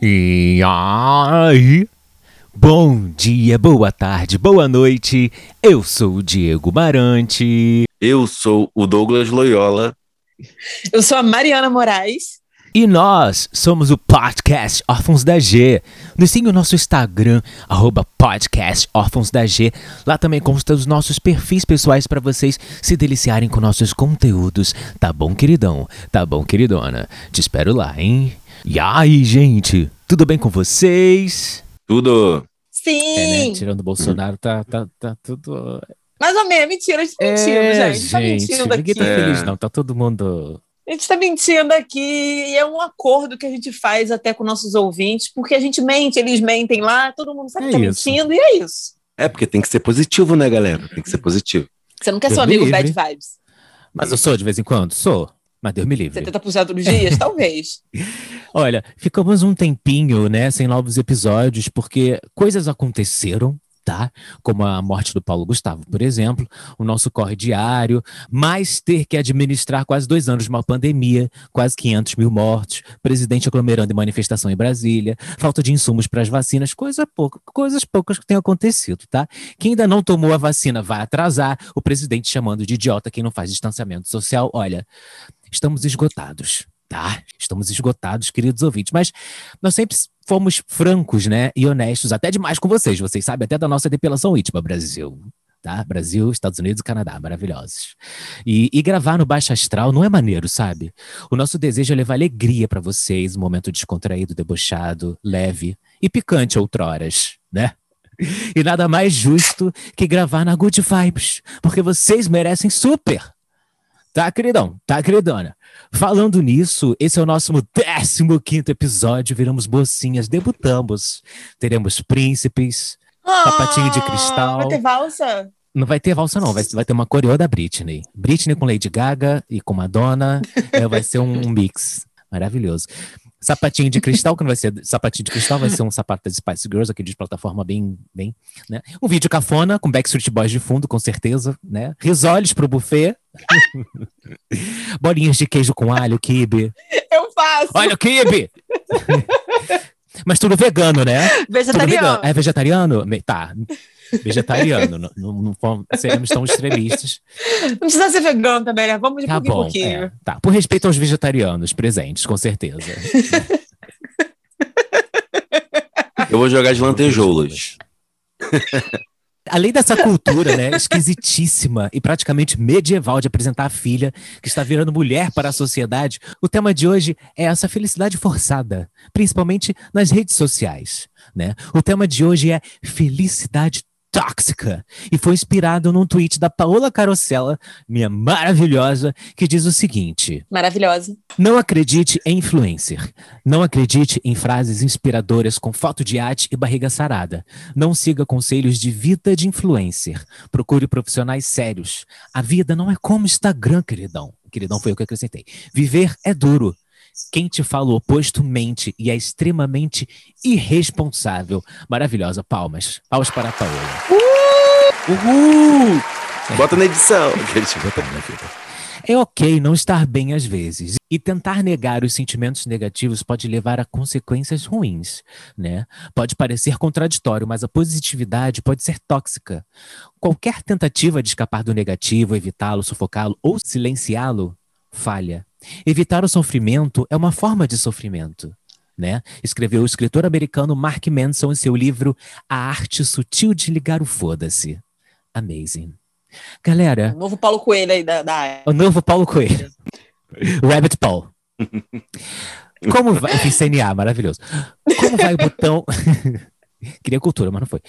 E aí? Bom dia, boa tarde, boa noite. Eu sou o Diego Marante. Eu sou o Douglas Loyola. Eu sou a Mariana Moraes. E nós somos o Podcast Órfãos da G. Nos siga o nosso Instagram, arroba Podcast Órfãos da G. Lá também consta os nossos perfis pessoais para vocês se deliciarem com nossos conteúdos. Tá bom, queridão? Tá bom, queridona? Te espero lá, hein? E aí, gente? Tudo bem com vocês? Tudo. Sim! É, né? Tirando o Bolsonaro, tá, tá, tá tudo. Mais ou menos, mentira, a gente tá mentindo, É, gente. Tá mentindo ninguém aqui. tá É. feliz, não. Tá todo mundo. A gente tá mentindo aqui e é um acordo que a gente faz até com nossos ouvintes, porque a gente mente, eles mentem lá, todo mundo sabe É que tá isso. mentindo e é isso. É, porque tem que ser positivo, né, galera? Tem que ser positivo. Você não quer Deus seu me amigo livre. bad vibes? Mas eu sou de vez em quando? Sou. Mas Deus me livre. 70% dos dias? Talvez. Olha, ficamos um tempinho, né, sem novos episódios, porque coisas aconteceram, tá? Como a morte do Paulo Gustavo, por exemplo, o nosso corre diário, mais ter que administrar quase dois anos de uma pandemia, quase 500 mil mortos, presidente aglomerando em manifestação em Brasília, falta de insumos para as vacinas, coisa pouca, coisas poucas que têm acontecido, tá? Quem ainda não tomou a vacina vai atrasar, o presidente chamando de idiota quem não faz distanciamento social. Olha, estamos esgotados, tá? Estamos esgotados, queridos ouvintes, mas nós sempre fomos francos, né, e honestos, até demais com vocês, vocês sabem até da nossa depilação íntima, Brasil. Tá? Brasil, Estados Unidos e Canadá, maravilhosos. E, e gravar no Baixa Astral não é maneiro, sabe? O nosso desejo é levar alegria pra vocês, um momento descontraído, debochado, leve e picante outroras, né? E nada mais justo que gravar na Good Vibes, porque vocês merecem super. Tá, queridão? Tá, queridona? Falando nisso, esse é o nosso 15 episódio. Viramos mocinhas, debutamos. Teremos príncipes. Sapatinho de cristal. Ah, Vai ter valsa? Não vai ter valsa, não. Vai, vai ter uma coreô da Britney. Britney com Lady Gaga e com Madonna. É, vai ser um, um mix. Maravilhoso. Sapatinho de cristal, que não vai ser sapatinho de cristal, vai ser um sapato das Spice Girls, aquele de plataforma bem, bem, né? Um vídeo cafona, com Backstreet Boys de fundo, com certeza, né? Risoles pro buffet. Bolinhas de queijo com alho, quibe. Eu faço. Olha o quibe! Mas tudo vegano, né? Vegetariano. vegano. É vegetariano? Tá. Vegetariano. não, não, não seremos tão extremistas. Não precisa ser vegano também, né? Vamos de Tá pouquinho bom. pouquinho. é, tá. Por respeito aos vegetarianos presentes, com certeza. Eu vou jogar de lantejoulas. Além dessa cultura, né, esquisitíssima e praticamente medieval de apresentar a filha que está virando mulher para a sociedade, o tema de hoje é essa felicidade forçada, principalmente nas redes sociais, né? O tema de hoje é felicidade tóxica e foi inspirado num tweet da Paola Carosella, minha maravilhosa, que diz o seguinte: Maravilhosa. Não acredite em influencer. Não acredite em frases inspiradoras com foto de arte e barriga sarada. Não siga conselhos de vida de influencer. Procure profissionais sérios. A vida não é como Instagram, queridão. Queridão foi o que acrescentei. Viver é duro. Quem te fala o oposto mente e é extremamente irresponsável. Maravilhosa. Palmas. Palmas para a Paola. Uhul! Bota na edição. Deixa eu botar na vida. É ok não estar bem às vezes. E tentar negar os sentimentos negativos pode levar a consequências ruins, né? Pode parecer contraditório, mas a positividade pode ser tóxica. Qualquer tentativa de escapar do negativo, evitá-lo, sufocá-lo ou silenciá-lo, falha. Evitar o sofrimento é uma forma de sofrimento. Né? Escreveu o escritor americano Mark Manson em seu livro A Arte Sutil de Ligar o Foda-se. Amazing. Galera, O novo Paulo Coelho aí da, da o novo Paulo Coelho. Rabbit Paul. Como vai. CNA, maravilhoso. Como vai o botão. Queria cultura, mas não foi.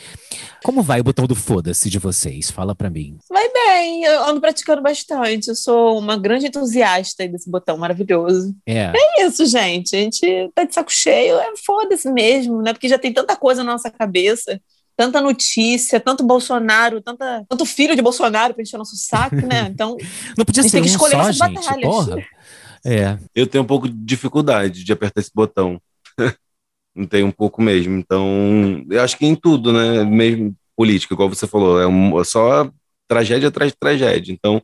Como vai o botão do foda-se de vocês? Fala pra mim. Vai bem, eu ando praticando bastante. Eu sou uma grande entusiasta desse botão maravilhoso. É. É isso, gente. A gente tá de saco cheio, é foda-se mesmo, né? Porque já tem tanta coisa na nossa cabeça, tanta notícia, tanto Bolsonaro, tanta, tanto filho de Bolsonaro pra encher nosso saco, né? Então, Não podia A gente ser tem que um escolher só, essas gente. batalhas. Porra. É. Eu tenho um pouco de dificuldade de apertar esse botão. Não tenho um pouco mesmo. Então, eu acho que em tudo, né? Mesmo política, igual você falou, é, um- é só tragédia atrás de tragédia. Então,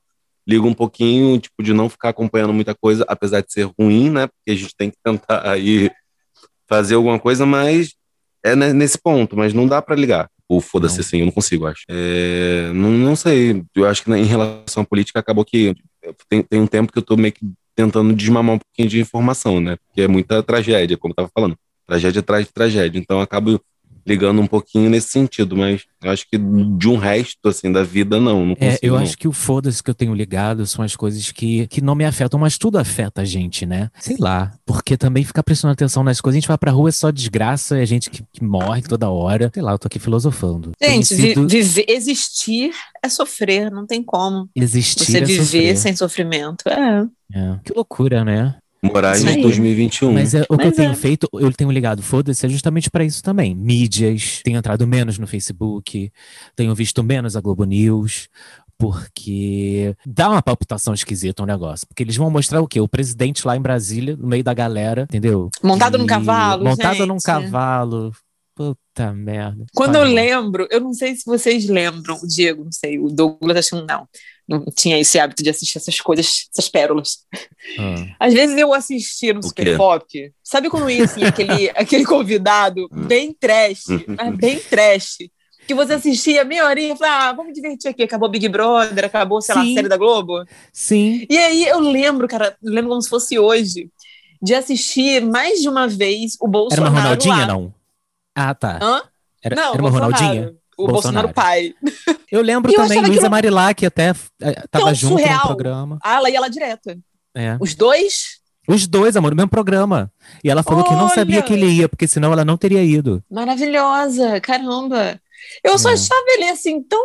ligo um pouquinho, tipo, de não ficar acompanhando muita coisa, apesar de ser ruim, né? Porque a gente tem que tentar aí fazer alguma coisa, mas é nesse ponto, mas não dá para ligar. O foda-se assim, eu não consigo, acho. É, não, não sei, eu acho que em relação à política acabou que tem, tem um tempo que eu tô meio que tentando desmamar um pouquinho de informação, né? Porque é muita tragédia, como eu tava falando. Tragédia atrás de tragédia. Então acabo ligando um pouquinho nesse sentido, mas eu acho que de um resto, assim, da vida, não. não é, eu não. acho que o foda-se que eu tenho ligado são as coisas que, que não me afetam, mas tudo afeta a gente, né? Sei lá, porque também ficar prestando atenção nas coisas, a gente vai pra rua é só desgraça, é gente que, que morre toda hora. Sei lá, eu tô aqui filosofando. Gente, sido... viver, existir é sofrer, não tem como. Existir Você é viver sofrer. sem sofrimento, é. É. Que loucura, né? Em aí. 2021. Mas é, o que eu tenho é. feito, eu tenho ligado, foda-se, é justamente pra isso também. Mídias, tenho entrado menos no Facebook, tenho visto menos a Globo News, porque dá uma palpitação esquisita o negócio. Porque eles vão mostrar o quê? O presidente lá em Brasília, no meio da galera, entendeu? Montado num E- cavalo, Montado num gente. cavalo. Puta merda. Quando eu lembro, eu não sei se vocês lembram, o Diego, não sei, o Douglas acho que não. Não tinha esse hábito de assistir essas coisas, essas pérolas. Ah. Às vezes eu assistia no O Super quê? Pop, sabe quando ia assim, aquele, aquele convidado bem trash, mas bem trash, que você assistia meia horinha e falava, ah, vamos divertir aqui, acabou Big Brother, acabou, sei lá, a Sim. série da Globo. Sim. E aí eu lembro, cara, eu lembro como se fosse hoje, de assistir mais de uma vez o Era Bolsonaro uma Ronaldinha, lá. não? Ah, tá. Hã? Era, não, era uma Bolsonaro. Ronaldinha? O Bolsonaro. Bolsonaro pai. Eu lembro E eu também, Luísa aquilo Marilac até eh, tava junto no surreal. programa. Ah, ela ia lá direto. É. Os dois, Os dois, amor, no mesmo programa. E ela falou que não Olha! sabia que ele ia, porque senão ela não teria ido. maravilhosa, caramba. Eu só É. achava ele assim tão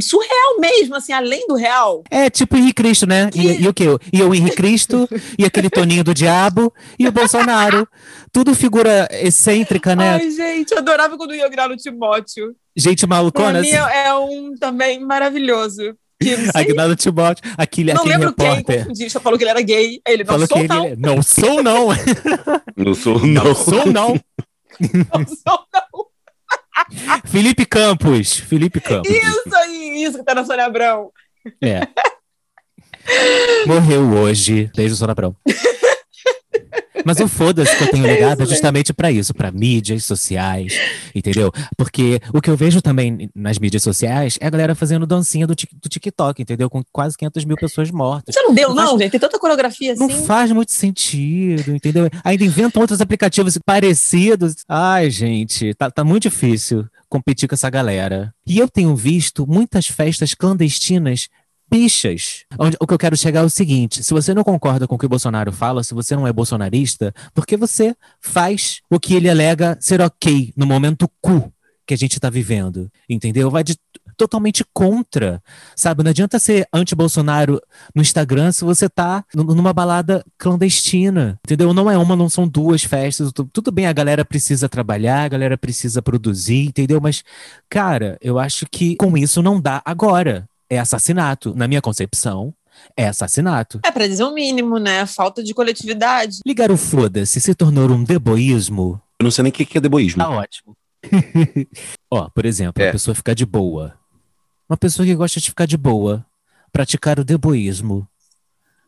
surreal mesmo, assim, além do real. É tipo o Henrique Cristo, né? E, e o quê? E o Henrique Cristo, e aquele Toninho do Diabo, e o Bolsonaro. Tudo figura excêntrica, né? Ai, gente, eu adorava quando ia virar no Timóteo. Gente Pra malucona. mim assim. é um também maravilhoso. Que não Aguinaldo Timóteo, aquele, não aquele lembro quem repórter. confundiu, só falou que ele era gay. Aí ele, não Falou sou que não, ele. Não sou, não. Não sou, Não não. sou, não. não sou não. Felipe Campos. Felipe Campos. Isso aí, isso que tá na Sônia Abrão. É. Morreu hoje. Beijo, Sônia Abrão. Mas o foda-se que eu tenho É ligado é isso, justamente pra isso, pra mídias sociais, entendeu? Porque o que eu vejo também nas mídias sociais é a galera fazendo dancinha do, do TikTok, entendeu? Com quase 500 mil pessoas mortas. Você não deu, Não não, faz- gente? Tem tanta coreografia assim. Não faz muito sentido, entendeu? Ainda inventam outros aplicativos parecidos. Ai, gente, tá, tá muito difícil competir com essa galera. E eu tenho visto muitas festas clandestinas bichas. Onde- o que eu quero chegar é o seguinte: se você não concorda com o que o Bolsonaro fala, se você não é bolsonarista, porque você faz o que ele alega ser ok no momento cu que a gente tá vivendo, entendeu? Vai de totalmente contra, sabe? Não adianta ser anti-Bolsonaro no Instagram se você tá numa balada clandestina, entendeu? Não é uma, não são duas festas. tu- Tudo bem, a galera precisa trabalhar, a galera precisa produzir, entendeu? Mas, cara, eu acho que com isso não dá agora. É assassinato. Na minha concepção, é assassinato. É pra dizer o mínimo, né? Falta de coletividade. Ligar o foda-se se tornou um deboísmo, Eu não sei nem o que que é deboísmo. tá ótimo. Ó, por exemplo, É. a pessoa ficar de boa. Uma pessoa que gosta de ficar de boa. Praticar o deboísmo.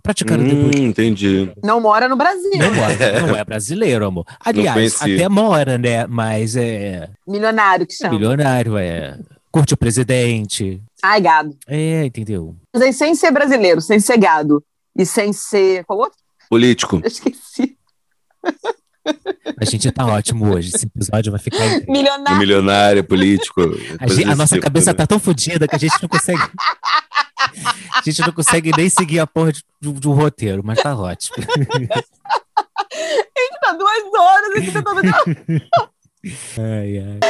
Praticar o deboísmo. Hum, entendi. Não mora no Brasil. Não, mora, não é brasileiro, amor. Aliás, até mora, né? Mas é Milionário que chama. milionário, é. Curte o presidente. Ai, gado. É, entendeu? Mas aí, sem ser brasileiro, sem ser gado e sem ser. Qual outro? Político. Eu esqueci. A gente tá ótimo hoje. Esse episódio vai ficar. incrível. É Milionário. milionário, político. A, gente- a nossa tipo, cabeça né? tá tão fodida que a gente não consegue. A gente não consegue nem seguir a porra de, de- de um roteiro, mas tá ótimo. Tá duas horas aqui tentando. Ai, ai.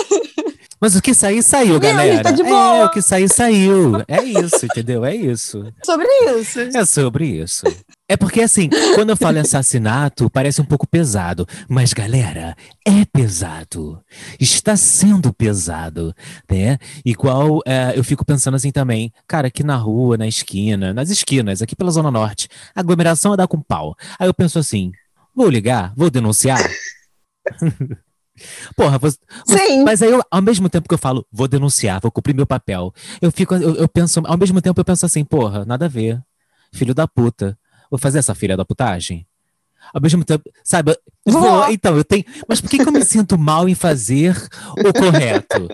Mas o que sair, saiu, gente galera. tá de É, boa. o que sair, saiu. É isso, entendeu? É isso. Sobre isso. É sobre isso. É porque, assim, quando eu falo em assassinato, parece um pouco pesado. Mas, galera, é pesado. Está sendo pesado, né? Igual é, eu fico pensando assim também. Cara, aqui na rua, na esquina, nas esquinas, aqui pela Zona Norte, a aglomeração é dar com pau. Aí eu penso assim, vou ligar? Vou denunciar? Porra, você, Sim. mas aí eu, ao mesmo tempo que eu falo, vou denunciar, vou cumprir meu papel, eu fico, eu, eu penso, ao mesmo tempo eu penso assim, porra, nada a ver. Filho da puta. Vou fazer essa filha da putagem? Ao mesmo tempo, sabe? eu Vou. vou, então, eu tenho. Mas por que, que eu me sinto mal em fazer o correto?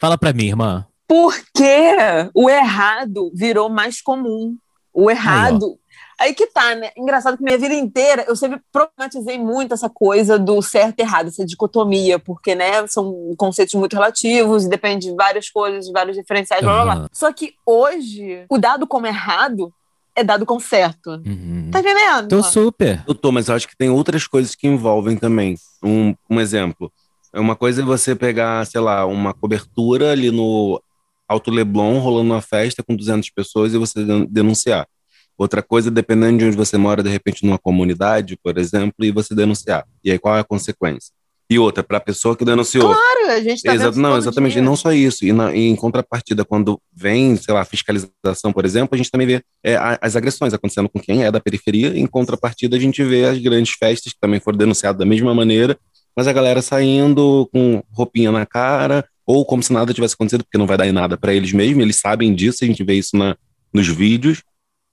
Fala pra mim, irmã. Porque o errado virou mais comum. O errado. Aí, que tá, né? Engraçado que minha vida inteira eu sempre problematizei muito essa coisa do certo e errado, essa dicotomia, porque, né, são conceitos muito relativos e depende de várias coisas, de vários diferenciais, blá blá blá. Aham. Só que hoje, o dado como errado é dado como certo. Uhum. Tá entendendo? Tô super. Eu tô, mas eu acho que tem outras coisas que envolvem também. Um, um exemplo. É uma coisa é você pegar, sei lá, uma cobertura ali no Alto Leblon, rolando uma festa com 200 pessoas e você den- denunciar. Outra coisa, dependendo de onde você mora, de repente numa comunidade, por exemplo, e você denunciar. E aí qual é a consequência? E outra, para a pessoa que denunciou. Claro, a gente tá vendo isso não, exatamente. dia. E não só isso. E, na- e em contrapartida, quando vem, sei lá, fiscalização, por exemplo, a gente também vê é, as agressões acontecendo com quem é da periferia. Em contrapartida, a gente vê as grandes festas que também foram denunciadas da mesma maneira, mas a galera saindo com roupinha na cara, ou como se nada tivesse acontecido, porque não vai dar em nada para eles mesmos, eles sabem disso, a gente vê isso na, nos vídeos.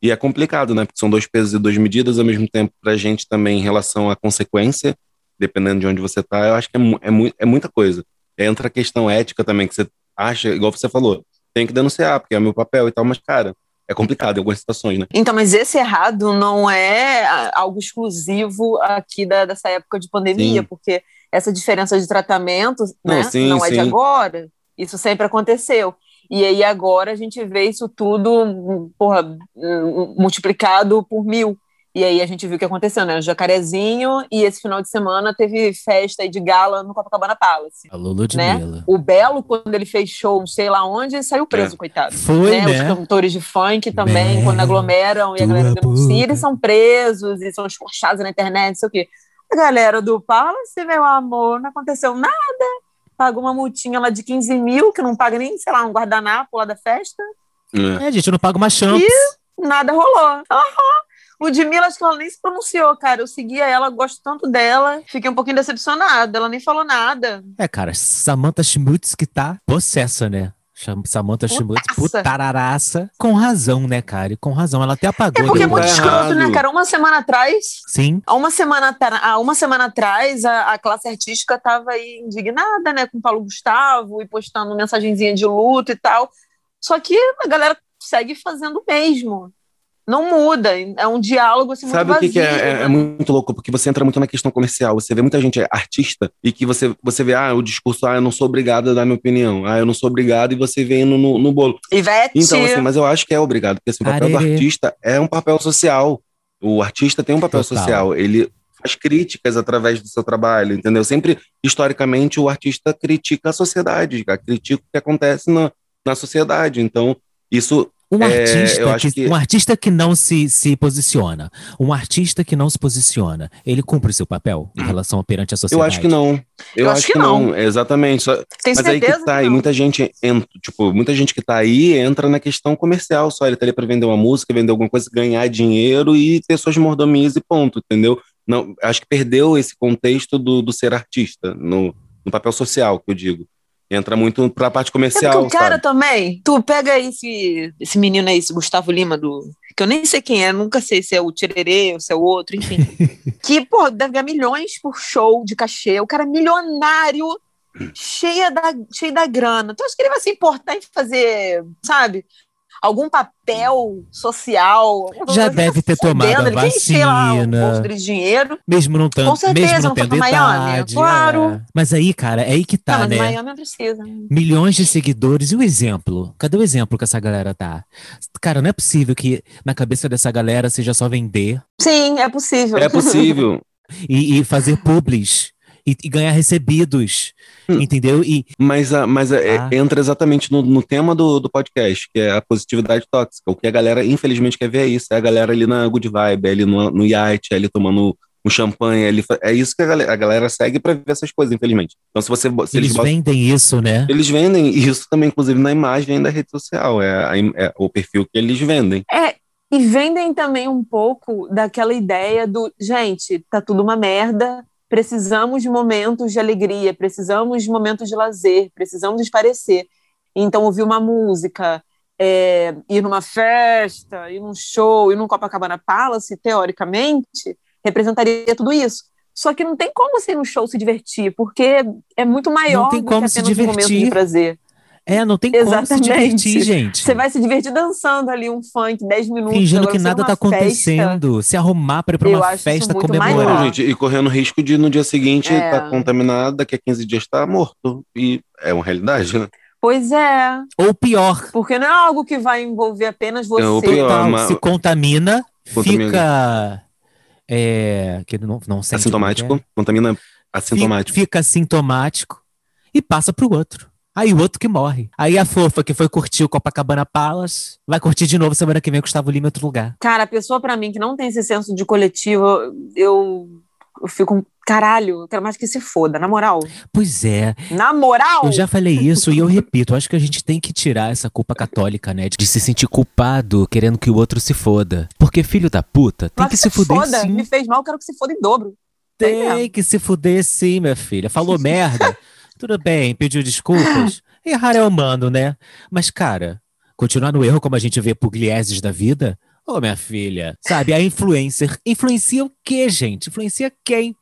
E é complicado, né? Porque são dois pesos e duas medidas, ao mesmo tempo, para a gente também em relação à consequência, dependendo de onde você tá, eu acho que é, é, mu- é muita coisa. Entra a questão ética também, que você acha, igual você falou, tem que denunciar, porque é meu papel e tal, mas, cara, é complicado em algumas situações, né? Então, mas esse errado não é ah, algo exclusivo aqui da, dessa época de pandemia, Sim. porque essa diferença de tratamento Não, né, sim, não é de sim. agora. Isso sempre aconteceu. E aí agora a gente vê isso tudo, porra, multiplicado por mil. E aí a gente viu o que aconteceu, né? O Jacarezinho e esse final de semana teve festa aí de gala no Copacabana Palace. Alô, Ludmilla. O Belo, quando ele fez show, não sei lá onde, saiu preso, coitado Foi, né? Os né? cantores de funk também, Mel, quando aglomeram e a galera denuncia, eles são presos e são escorchados na internet, não sei o quê. A galera do Palace, meu amor, não aconteceu nada. Pagou uma multinha lá de 15 mil, que não paga nem, sei lá, um guardanapo lá da festa. É. É, gente, eu não pago uma champs. Nada rolou. Aham. Ludmilla, acho que ela nem se pronunciou, cara. Eu seguia ela, gosto tanto dela. Fiquei um pouquinho decepcionada. Ela nem falou nada. É, cara, Samantha Schmutz que tá possessa, né? Samantha Schmutz, putararaça. Com razão, né, cara? E com razão. Ela até apagou. É porque é muito tá escroto, né, errado. cara? Uma semana atrás, Sim. Há uma semana, há uma semana atrás, a, a classe artística estava aí indignada, né, com o Paulo Gustavo e postando mensagenzinha de luto e tal. Só que a galera segue fazendo o mesmo. Não muda. É um diálogo assim, Sabe muito o que, que é, vazio, é- né? é muito louco? Porque você entra muito na questão comercial. Você vê muita gente artista e que você, você vê, ah, o discurso, ah, eu não sou obrigado a dar minha opinião. Ah, eu não sou obrigado, e você vem no, no, no bolo. Ivete, Então, assim, mas eu acho que é obrigado, porque assim, o papel do Arerê. artista é um papel social. O artista tem um papel Total. social. Ele faz críticas através do seu trabalho, entendeu? Sempre, historicamente, o artista critica a sociedade, critica o que acontece na, na sociedade. Então, isso Um É, artista, eu acho que, que- um artista que não se, se posiciona, um artista que não se posiciona, ele cumpre seu papel em relação perante a eu sociedade? acho que não. Eu, acho, que, não. Exatamente. Só- tem Mas aí que tá, e não. muita gente, entra, tipo, muita gente que tá aí entra na questão comercial só. Ele tá ali pra vender uma música, vender alguma coisa, ganhar dinheiro e ter suas mordomias e ponto, entendeu? Não, acho que perdeu esse contexto do, do ser artista, no, no papel social, que eu digo. Entra muito pra parte É comercial, o cara sabe? também, tu pega esse, esse menino aí, esse Gustavo Lima, do, que eu nem sei quem é, nunca sei se é o Tirerê ou se é o outro, enfim. que, pô, deve ganhar milhões por show de cachê. O cara é milionário, cheia da, cheio da grana. Tu acha que ele vai se importar em fazer, sabe, algum papel social? Já tá deve ter tomado a vacina. de dinheiro. Mesmo não tendo, Com certeza, mesmo não tendo Miami, idade. claro. é. Mas aí, cara, é aí que tá, não, mas né? Miami precisa. Milhões de seguidores. E o exemplo? Cadê o exemplo que essa galera tá? Cara, não é possível que na cabeça dessa galera seja só vender Sim, é possível. É possível. e, e fazer publis e, e ganhar recebidos. Hum. Entendeu? E Mas, a, mas a- é- Ah. entra exatamente no, no tema do, do podcast, que é a positividade tóxica. O que a galera, infelizmente, quer ver é isso. É a galera ali na good vibe, é ali no, no iate, é ali tomando um champanhe. é Ali, é isso que a galera, a galera segue pra ver essas coisas, infelizmente. Então, se você. Se eles botam- vendem isso, né? Eles vendem isso também, inclusive, na imagem da rede social. É, a é o perfil que eles vendem. É, e vendem também um pouco daquela ideia do, gente, tá tudo uma merda, precisamos de momentos de alegria, precisamos de momentos de lazer, precisamos esparecer. Então, ouvir uma música, é, ir numa festa, ir num show, ir num Copacabana Palace, teoricamente, representaria tudo isso. Só que não tem como ser um show se divertir, porque é muito maior não tem do como que se apenas um momento de divertir. prazer. É, não tem como se Exatamente. divertir, gente. Você vai se divertir dançando ali um funk 10 minutos. Fingindo que nada tá festa, acontecendo. Se arrumar pra ir pra uma festa comemorar. Não, gente, e correndo risco de no dia seguinte É. estar contaminado, daqui a 15 dias estar morto. E é uma realidade, né? Pois é, Ou pior, porque não é algo que vai envolver apenas você. o pior. total, mas- se contamina, Contamina. fica. É, que não, não sente Assintomático, é. contamina Fica, assintomático. fica assintomático e passa pro outro. Aí o outro que morre. Aí a fofa que foi curtir o Copacabana Palace vai curtir de novo semana que vem Gustavo Lima em outro lugar. Cara, a pessoa pra mim que não tem esse senso de coletivo, eu, eu fico um caralho, eu quero mais que se foda, na moral. Pois é, Na moral! eu já falei isso e eu repito, acho que a gente tem que tirar essa culpa católica, né? De se sentir culpado querendo que o outro se foda. Porque filho da puta tem Mas que se fuder foda, sim. me fez mal, quero que se foda em dobro. Tem mesmo. Tem que se fuder sim, minha filha. Falou merda. Tudo bem, pediu desculpas. Errar é humano, né? Mas, cara, continuar no erro como a gente vê puglieses da vida? Ô, minha filha, sabe, a influencer influencia o quê, gente? Influencia quem?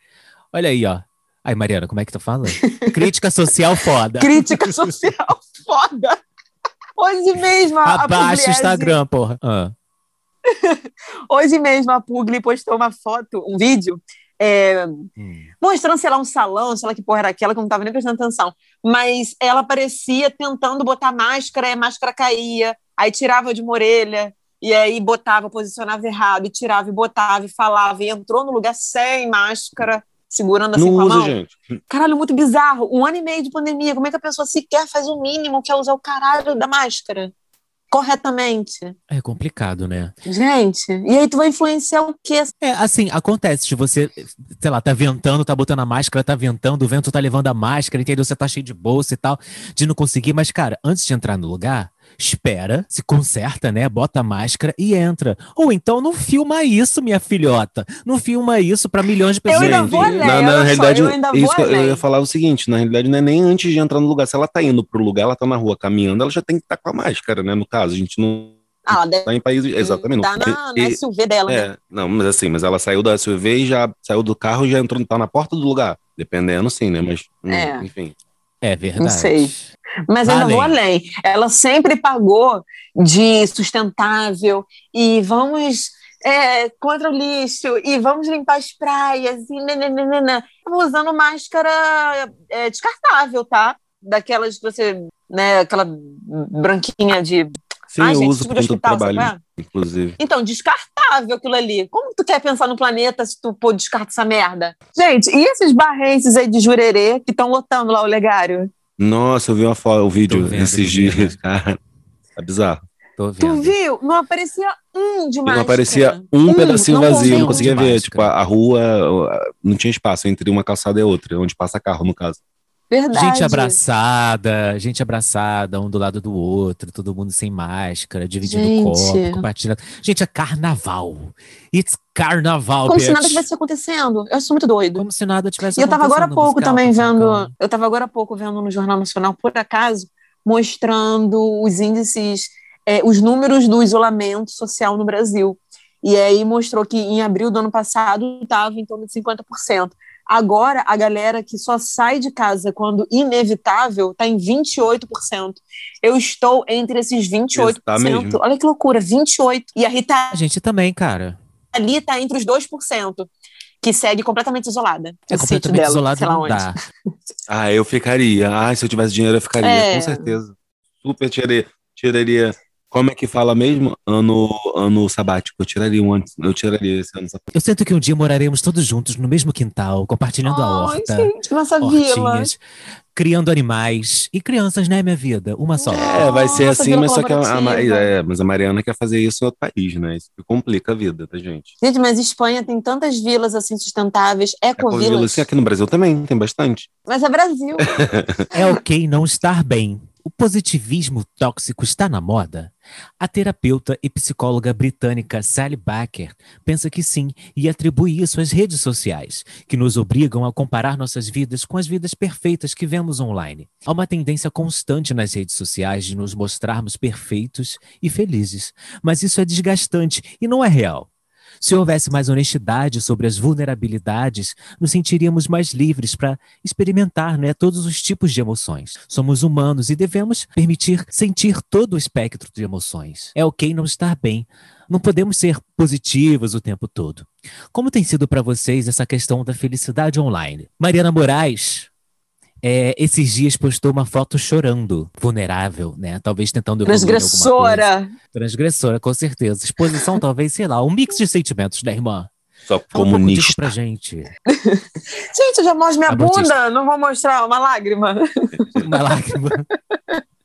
Olha aí, ó. Aí, Mariana, como é que tu fala? Crítica social foda. Crítica social foda. Hoje mesmo a, Abaixa o Instagram, porra. Ah. Hoje mesmo a Pugli postou uma foto, um vídeo, é, Hum. mostrando, sei lá, um salão, sei lá que porra era aquela, que eu não tava nem prestando atenção. Mas ela aparecia tentando botar máscara, e a máscara caía, aí tirava de uma orelha, e aí botava, posicionava errado, e tirava, e botava, e falava, e entrou no lugar sem máscara, segurando assim Não com a usa, mão. gente. Caralho, muito bizarro. Um ano e meio de pandemia, como é que a pessoa sequer faz o mínimo que é usar o caralho da máscara? Corretamente. É complicado, né? Gente, e aí tu vai influenciar o quê? É, assim, acontece de você, sei lá, tá ventando, tá botando a máscara, tá ventando, o vento tá levando a máscara, entendeu? Você tá cheio de bolsa e tal, de não conseguir. Mas, cara, antes de entrar no lugar, espera, se conserta, né? Bota a máscara e entra. Ou então não filma isso, minha filhota. Não filma isso pra milhões de Eu pessoas. ainda vou além, na, na realidade, eu ainda vou isso que eu, eu além. ia falar o seguinte: na realidade, não é nem antes de entrar no lugar. Se ela tá indo pro lugar, ela tá na rua caminhando, ela já tem que estar com a máscara, né? No caso, a gente não Ah, ela deve tá em países. Exatamente. tá não. na, na SUV dela, né? É, não, mas assim, mas ela saiu da SUV e já saiu do carro e já entrou, tá na porta do lugar. Dependendo, sim, né? Mas, hum, É. enfim. É verdade. Não sei. Mas ainda vou além. Ela sempre pagou de sustentável e vamos é, contra o lixo e vamos limpar as praias e nananana. Tava usando máscara é, descartável, tá? Daquelas que você, né, aquela branquinha de. Sim, Ai, eu gente, uso tipo de hospital, trabalho? Inclusive. Então, descartável aquilo ali. Como tu quer pensar no planeta se tu pôr descarta essa merda? Gente, e esses barrenses aí de jurerê que estão lotando lá o legário? Nossa, eu vi uma foto, o vídeo esses dias, cara. É bizarro. Tô Tu viu? Não aparecia um de E máscara. não aparecia um Um, pedacinho não vazio, não um conseguia de ver. Tipo, a, a rua não tinha espaço entre uma calçada e outra, onde passa carro, no caso. Verdade. Gente abraçada, gente abraçada, um do lado do outro, todo mundo sem máscara, dividindo Gente. copo, compartilhando. Gente, é carnaval. It's carnaval, Como se bitch. nada tivesse acontecendo. Eu sou muito doido. Como se nada tivesse E eu tava agora há acontecendo, pouco musical, também musical. vendo. Eu tava agora há pouco vendo no Jornal Nacional, por acaso, mostrando os índices, é, os números do isolamento social no Brasil. E aí mostrou que em abril do ano passado estava em torno de 50%. Agora, a galera que só sai de casa quando inevitável está em 28%. Eu estou entre esses 28%. Tá mesmo. Olha que loucura, 28%. E a Rita A gente também, cara. ali está entre os 2%, que segue completamente isolada. É completamente dela, isolado, sei lá não onde. dá. Ah, eu ficaria. Ah, se eu tivesse dinheiro, eu ficaria, É. com certeza. Super tiraria. tiraria. Como é que fala mesmo? Ano, ano sabático. Eu tiraria um antes. Eu tiraria esse ano sabático. Eu sinto que um dia moraremos todos juntos no mesmo quintal, compartilhando a horta, gente, nossa vila. hortinhas, criando animais e crianças, né, minha vida? Uma só. É, vai ser Nossa, assim, mas só que a, a, é, mas a Mariana quer fazer isso em outro país, né? Isso que complica a vida da gente. Gente, mas Espanha tem tantas vilas assim sustentáveis, Ecovila, ecovilas. assim, aqui no Brasil também, tem bastante. Mas é Brasil. É ok não estar bem. O positivismo tóxico está na moda? A terapeuta e psicóloga britânica Sally Baker pensa que sim e atribui isso às redes sociais, que nos obrigam a comparar nossas vidas com as vidas perfeitas que vemos online. Há uma tendência constante nas redes sociais de nos mostrarmos perfeitos e felizes, mas isso é desgastante e não é real. Se houvesse mais honestidade sobre as vulnerabilidades, nos sentiríamos mais livres para experimentar né, todos os tipos de emoções. Somos humanos e devemos permitir sentir todo o espectro de emoções. É ok não estar bem. Não podemos ser positivos o tempo todo. Como tem sido para vocês essa questão da felicidade online? Mariana Moraes, é, esses dias postou uma foto chorando, vulnerável, né? Talvez tentando Transgressora. Transgressora, com certeza. Exposição, talvez, sei lá, um mix de sentimentos, né, irmã? Só Fala comunista. Um pra gente. gente, eu já mostro minha bunda, não vou mostrar uma lágrima. uma lágrima.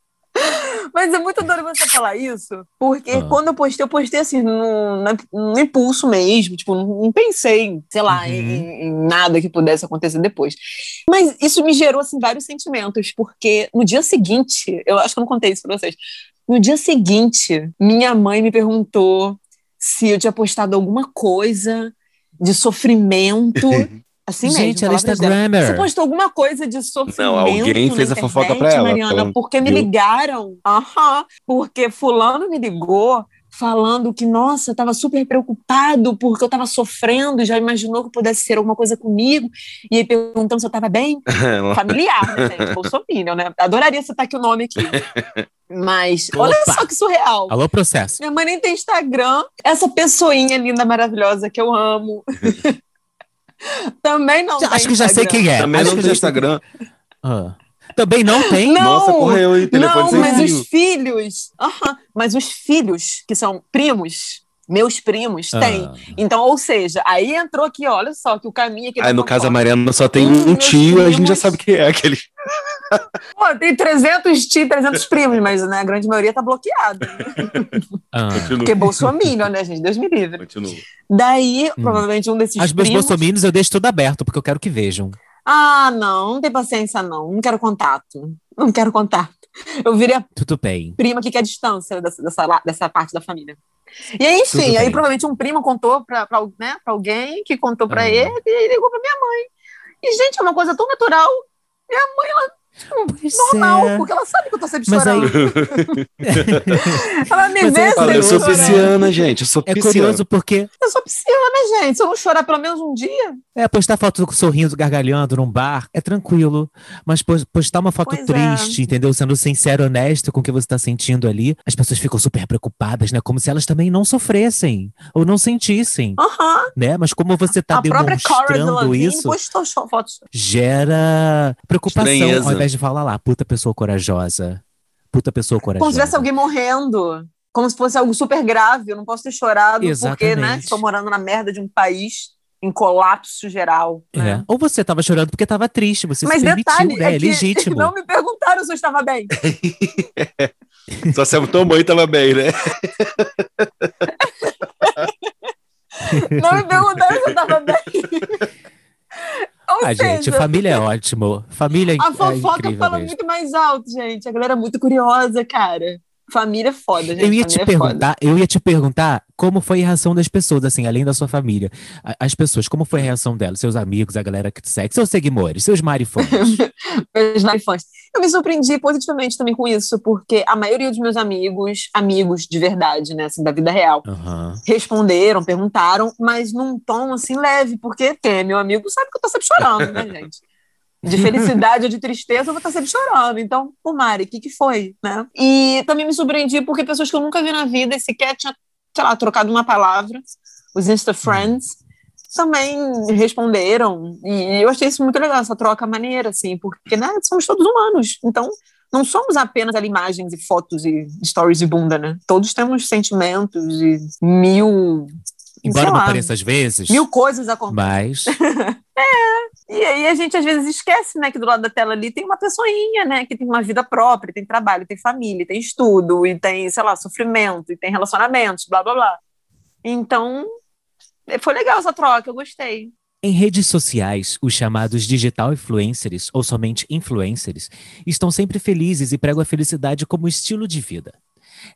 Mas é muito doido você falar isso, porque ah. quando eu postei, eu postei assim, no, no impulso mesmo, tipo, não pensei, sei lá, uhum. em, em, nada que pudesse acontecer depois. Mas isso me gerou, assim, vários sentimentos, porque no dia seguinte, eu acho que eu não contei isso pra vocês, no dia seguinte, minha mãe me perguntou se eu tinha postado alguma coisa de sofrimento Assim Gente, mesmo. ela é Instagrammer. Você postou alguma coisa de sofrimento Não, alguém fez a fofoca pra ela. Mariana, porque me ligaram. Aham, porque fulano me ligou falando que, nossa, estava super preocupado porque eu estava sofrendo, já imaginou que pudesse ser alguma coisa comigo, e aí perguntando se eu estava bem. Familiar, né, gente? Bolsonaro, né? Adoraria citar aqui o nome aqui. Mas Opa. olha só que surreal. Alô, processo. Minha mãe nem tem Instagram. Essa pessoinha linda, maravilhosa que eu amo. Também não Acho que já sei quem é. Também Acho não tem Instagram. Ah. Também não tem? Não, Nossa, correu aí, telefone Não, mas os filhos, uh -huh, mas os filhos, que são primos, meus primos, ah. têm. Então, ou seja, aí entrou aqui, olha só, que o caminho aqui. Aí, no caso, a Mariana só tem um tio, primos... a gente já sabe quem é aquele. Pô, tem 300 tios, 300 primos, mas né, a grande maioria tá bloqueada. Ah. Porque Bolsonaro, né, gente? Deus me livre. Continua. Daí, hum. provavelmente, um desses As primos... meus bolsominions eu deixo tudo aberto, porque eu quero que vejam. Ah, não, não tem paciência, não. Não quero contato. Não quero contato. Eu virei Tudo bem. prima que quer distância dessa, dessa, dessa parte da família. E aí, enfim, aí provavelmente um primo contou para né, alguém, que contou para ele, e ligou para minha mãe. E, gente, é uma coisa tão natural. Minha mãe, ela normal, é. porque ela sabe que eu tô sempre Mas chorando. Aí... ela me Mas vê é Eu sou pisciana, gente. Eu sou é curioso porque. Eu sou pisciana, gente. Se eu não chorar pelo menos um dia. É, postar foto sorrindo, gargalhando num bar é tranquilo. Mas postar uma foto pois é. triste, é. entendeu? Sendo sincero, honesto com o que você tá sentindo ali, as pessoas ficam super preocupadas, né? Como se elas também não sofressem ou não sentissem. Uh -huh. Né? Mas como você tá A demonstrando isso. Postou fotos. Gera preocupação. Estranheza invés de falar lá, puta pessoa corajosa. Puta pessoa corajosa. Como se tivesse alguém morrendo. Como se fosse algo super grave. Eu não posso ter chorado Exatamente. porque, né? Estou morando na merda de um país em colapso geral. Né? É. Ou você estava chorando porque estava triste, você Mas se permitiu, detalhe, né? é, é legítimo. Não me perguntaram se eu estava bem. Só se a tua mãe estava bem, né? não me perguntaram se eu estava bem. Ou a seja, gente, família é ótimo. Família A é fofoca fala mesmo. muito mais alto, gente. A galera é muito curiosa, cara. Família é foda, gente. Eu ia te é perguntar, eu ia te perguntar como foi a reação das pessoas, assim, além da sua família. As pessoas, como foi a reação delas? Seus amigos, a galera que te segue, seus seguidores, seus marifãs. meus marifãs. Eu me surpreendi positivamente também com isso, porque a maioria dos meus amigos, amigos de verdade, né, assim, da vida real, uhum. responderam, perguntaram, mas num tom, assim, leve, porque quem é meu amigo sabe que eu tô sempre chorando, né, gente? De felicidade ou de tristeza, eu vou estar sempre chorando. Então, o Mari, o que, que foi, né? E também me surpreendi porque pessoas que eu nunca vi na vida e sequer tinha, sei lá, trocado uma palavra, os Insta Friends, também responderam. E eu achei isso muito legal, essa troca maneira, assim, porque, né, somos todos humanos. Então, não somos apenas ali, imagens e fotos e stories de bunda, né? Todos temos sentimentos e mil Embora não pareça às vezes. Mil coisas acontecem. Mas. é. E aí a gente às vezes esquece, né, que do lado da tela ali tem uma pessoinha, né, que tem uma vida própria, tem trabalho, tem família, tem estudo, e tem, sei lá, sofrimento, e tem relacionamentos, blá blá blá. Então, foi legal essa troca, eu gostei. Em redes sociais, os chamados digital influencers, ou somente influencers, estão sempre felizes e pregam a felicidade como estilo de vida.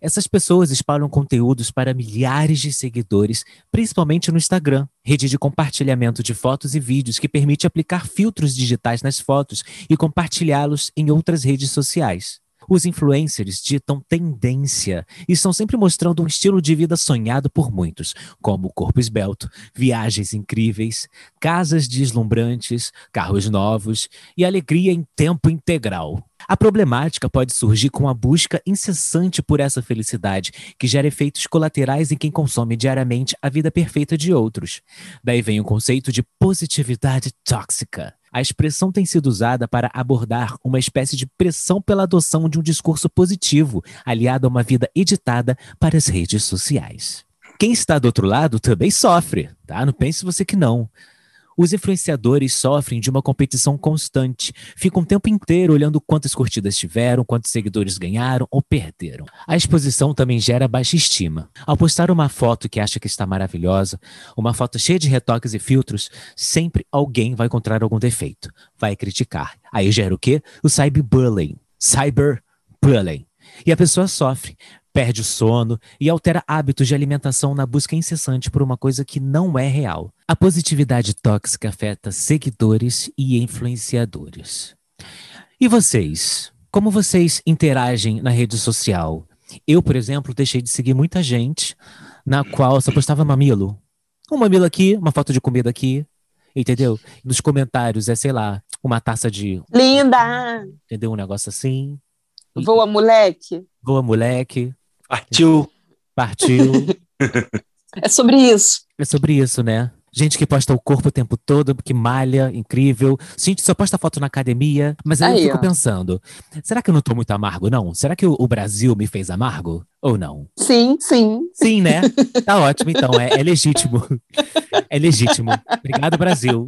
Essas pessoas espalham conteúdos para milhares de seguidores, principalmente no Instagram, rede de compartilhamento de fotos e vídeos que permite aplicar filtros digitais nas fotos e compartilhá-los em outras redes sociais. Os influencers ditam tendência e estão sempre mostrando um estilo de vida sonhado por muitos, como corpo esbelto, viagens incríveis, casas deslumbrantes, carros novos e alegria em tempo integral. A problemática pode surgir com a busca incessante por essa felicidade, que gera efeitos colaterais em quem consome diariamente a vida perfeita de outros. Daí vem o conceito de positividade tóxica. A expressão tem sido usada para abordar uma espécie de pressão pela adoção de um discurso positivo, aliado a uma vida editada para as redes sociais. Quem está do outro lado também sofre, tá? Não pense você que não. Os influenciadores sofrem de uma competição constante, ficam o tempo inteiro olhando quantas curtidas tiveram, quantos seguidores ganharam ou perderam. A exposição também gera baixa estima. Ao postar uma foto que acha que está maravilhosa, uma foto cheia de retoques e filtros, sempre alguém vai encontrar algum defeito, vai criticar. Aí gera o quê? O cyberbullying. Cyberbullying. E a pessoa sofre, perde o sono e altera hábitos de alimentação na busca incessante por uma coisa que não é real. A positividade tóxica afeta seguidores e influenciadores. E vocês? Como vocês interagem na rede social? Eu, por exemplo, deixei de seguir muita gente na qual só postava mamilo. Um mamilo aqui, uma foto de comida aqui, entendeu? Nos comentários é, sei lá, uma taça de. Linda! Entendeu? Um negócio assim. Voa, moleque. Voa, moleque. Partiu. Partiu. é sobre isso. É sobre isso, né? Gente que posta o corpo o tempo todo, que malha, incrível. Gente só posta foto na academia. Mas aí, aí eu fico ó. pensando, será que eu não tô muito amargo, não? Será que o, o, Brasil me fez amargo? Ou não? Sim, sim. Sim, né? Tá ótimo, então. É, é legítimo. É legítimo. Obrigado, Brasil.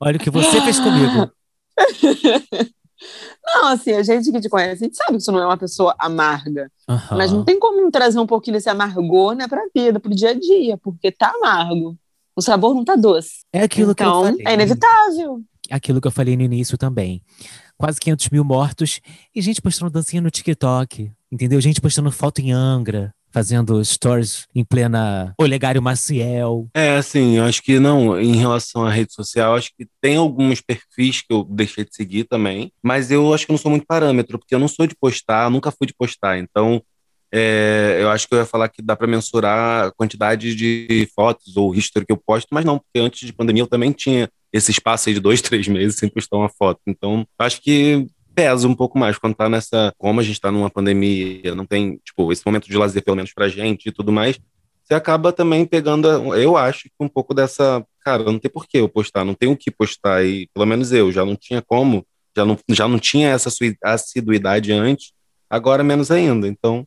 Olha o que você fez comigo. Não, assim, a gente que te conhece, a gente sabe que você não é uma pessoa amarga. Uhum. Mas não tem como trazer um pouquinho desse amargor, né, pra vida, pro dia a dia, porque tá amargo. O sabor não tá doce. É aquilo então, que eu falei. É inevitável. Aquilo que eu falei no início também. Quase 500 mil mortos e gente postando dancinha no TikTok, entendeu? Gente postando foto em Angra, fazendo stories em plena Olegário Maciel. É, assim, eu acho que não, em relação à rede social, acho que tem alguns perfis que eu deixei de seguir também, mas eu acho que não sou muito parâmetro, porque eu não sou de postar, nunca fui de postar, então é, eu acho que eu ia falar que dá para mensurar a quantidade de fotos ou history que eu posto, mas não, porque antes de pandemia eu também tinha esse espaço aí de dois, três meses sem postar uma foto. Então, acho que pesa um pouco mais quando tá nessa. Como a gente tá numa pandemia, não tem, tipo, esse momento de lazer, pelo menos pra gente e tudo mais, você acaba também pegando, eu acho, um pouco dessa. Cara, não tem por que eu postar, não tem o que postar, e pelo menos eu já não tinha como, já não, já não tinha essa assiduidade antes, agora menos ainda. Então,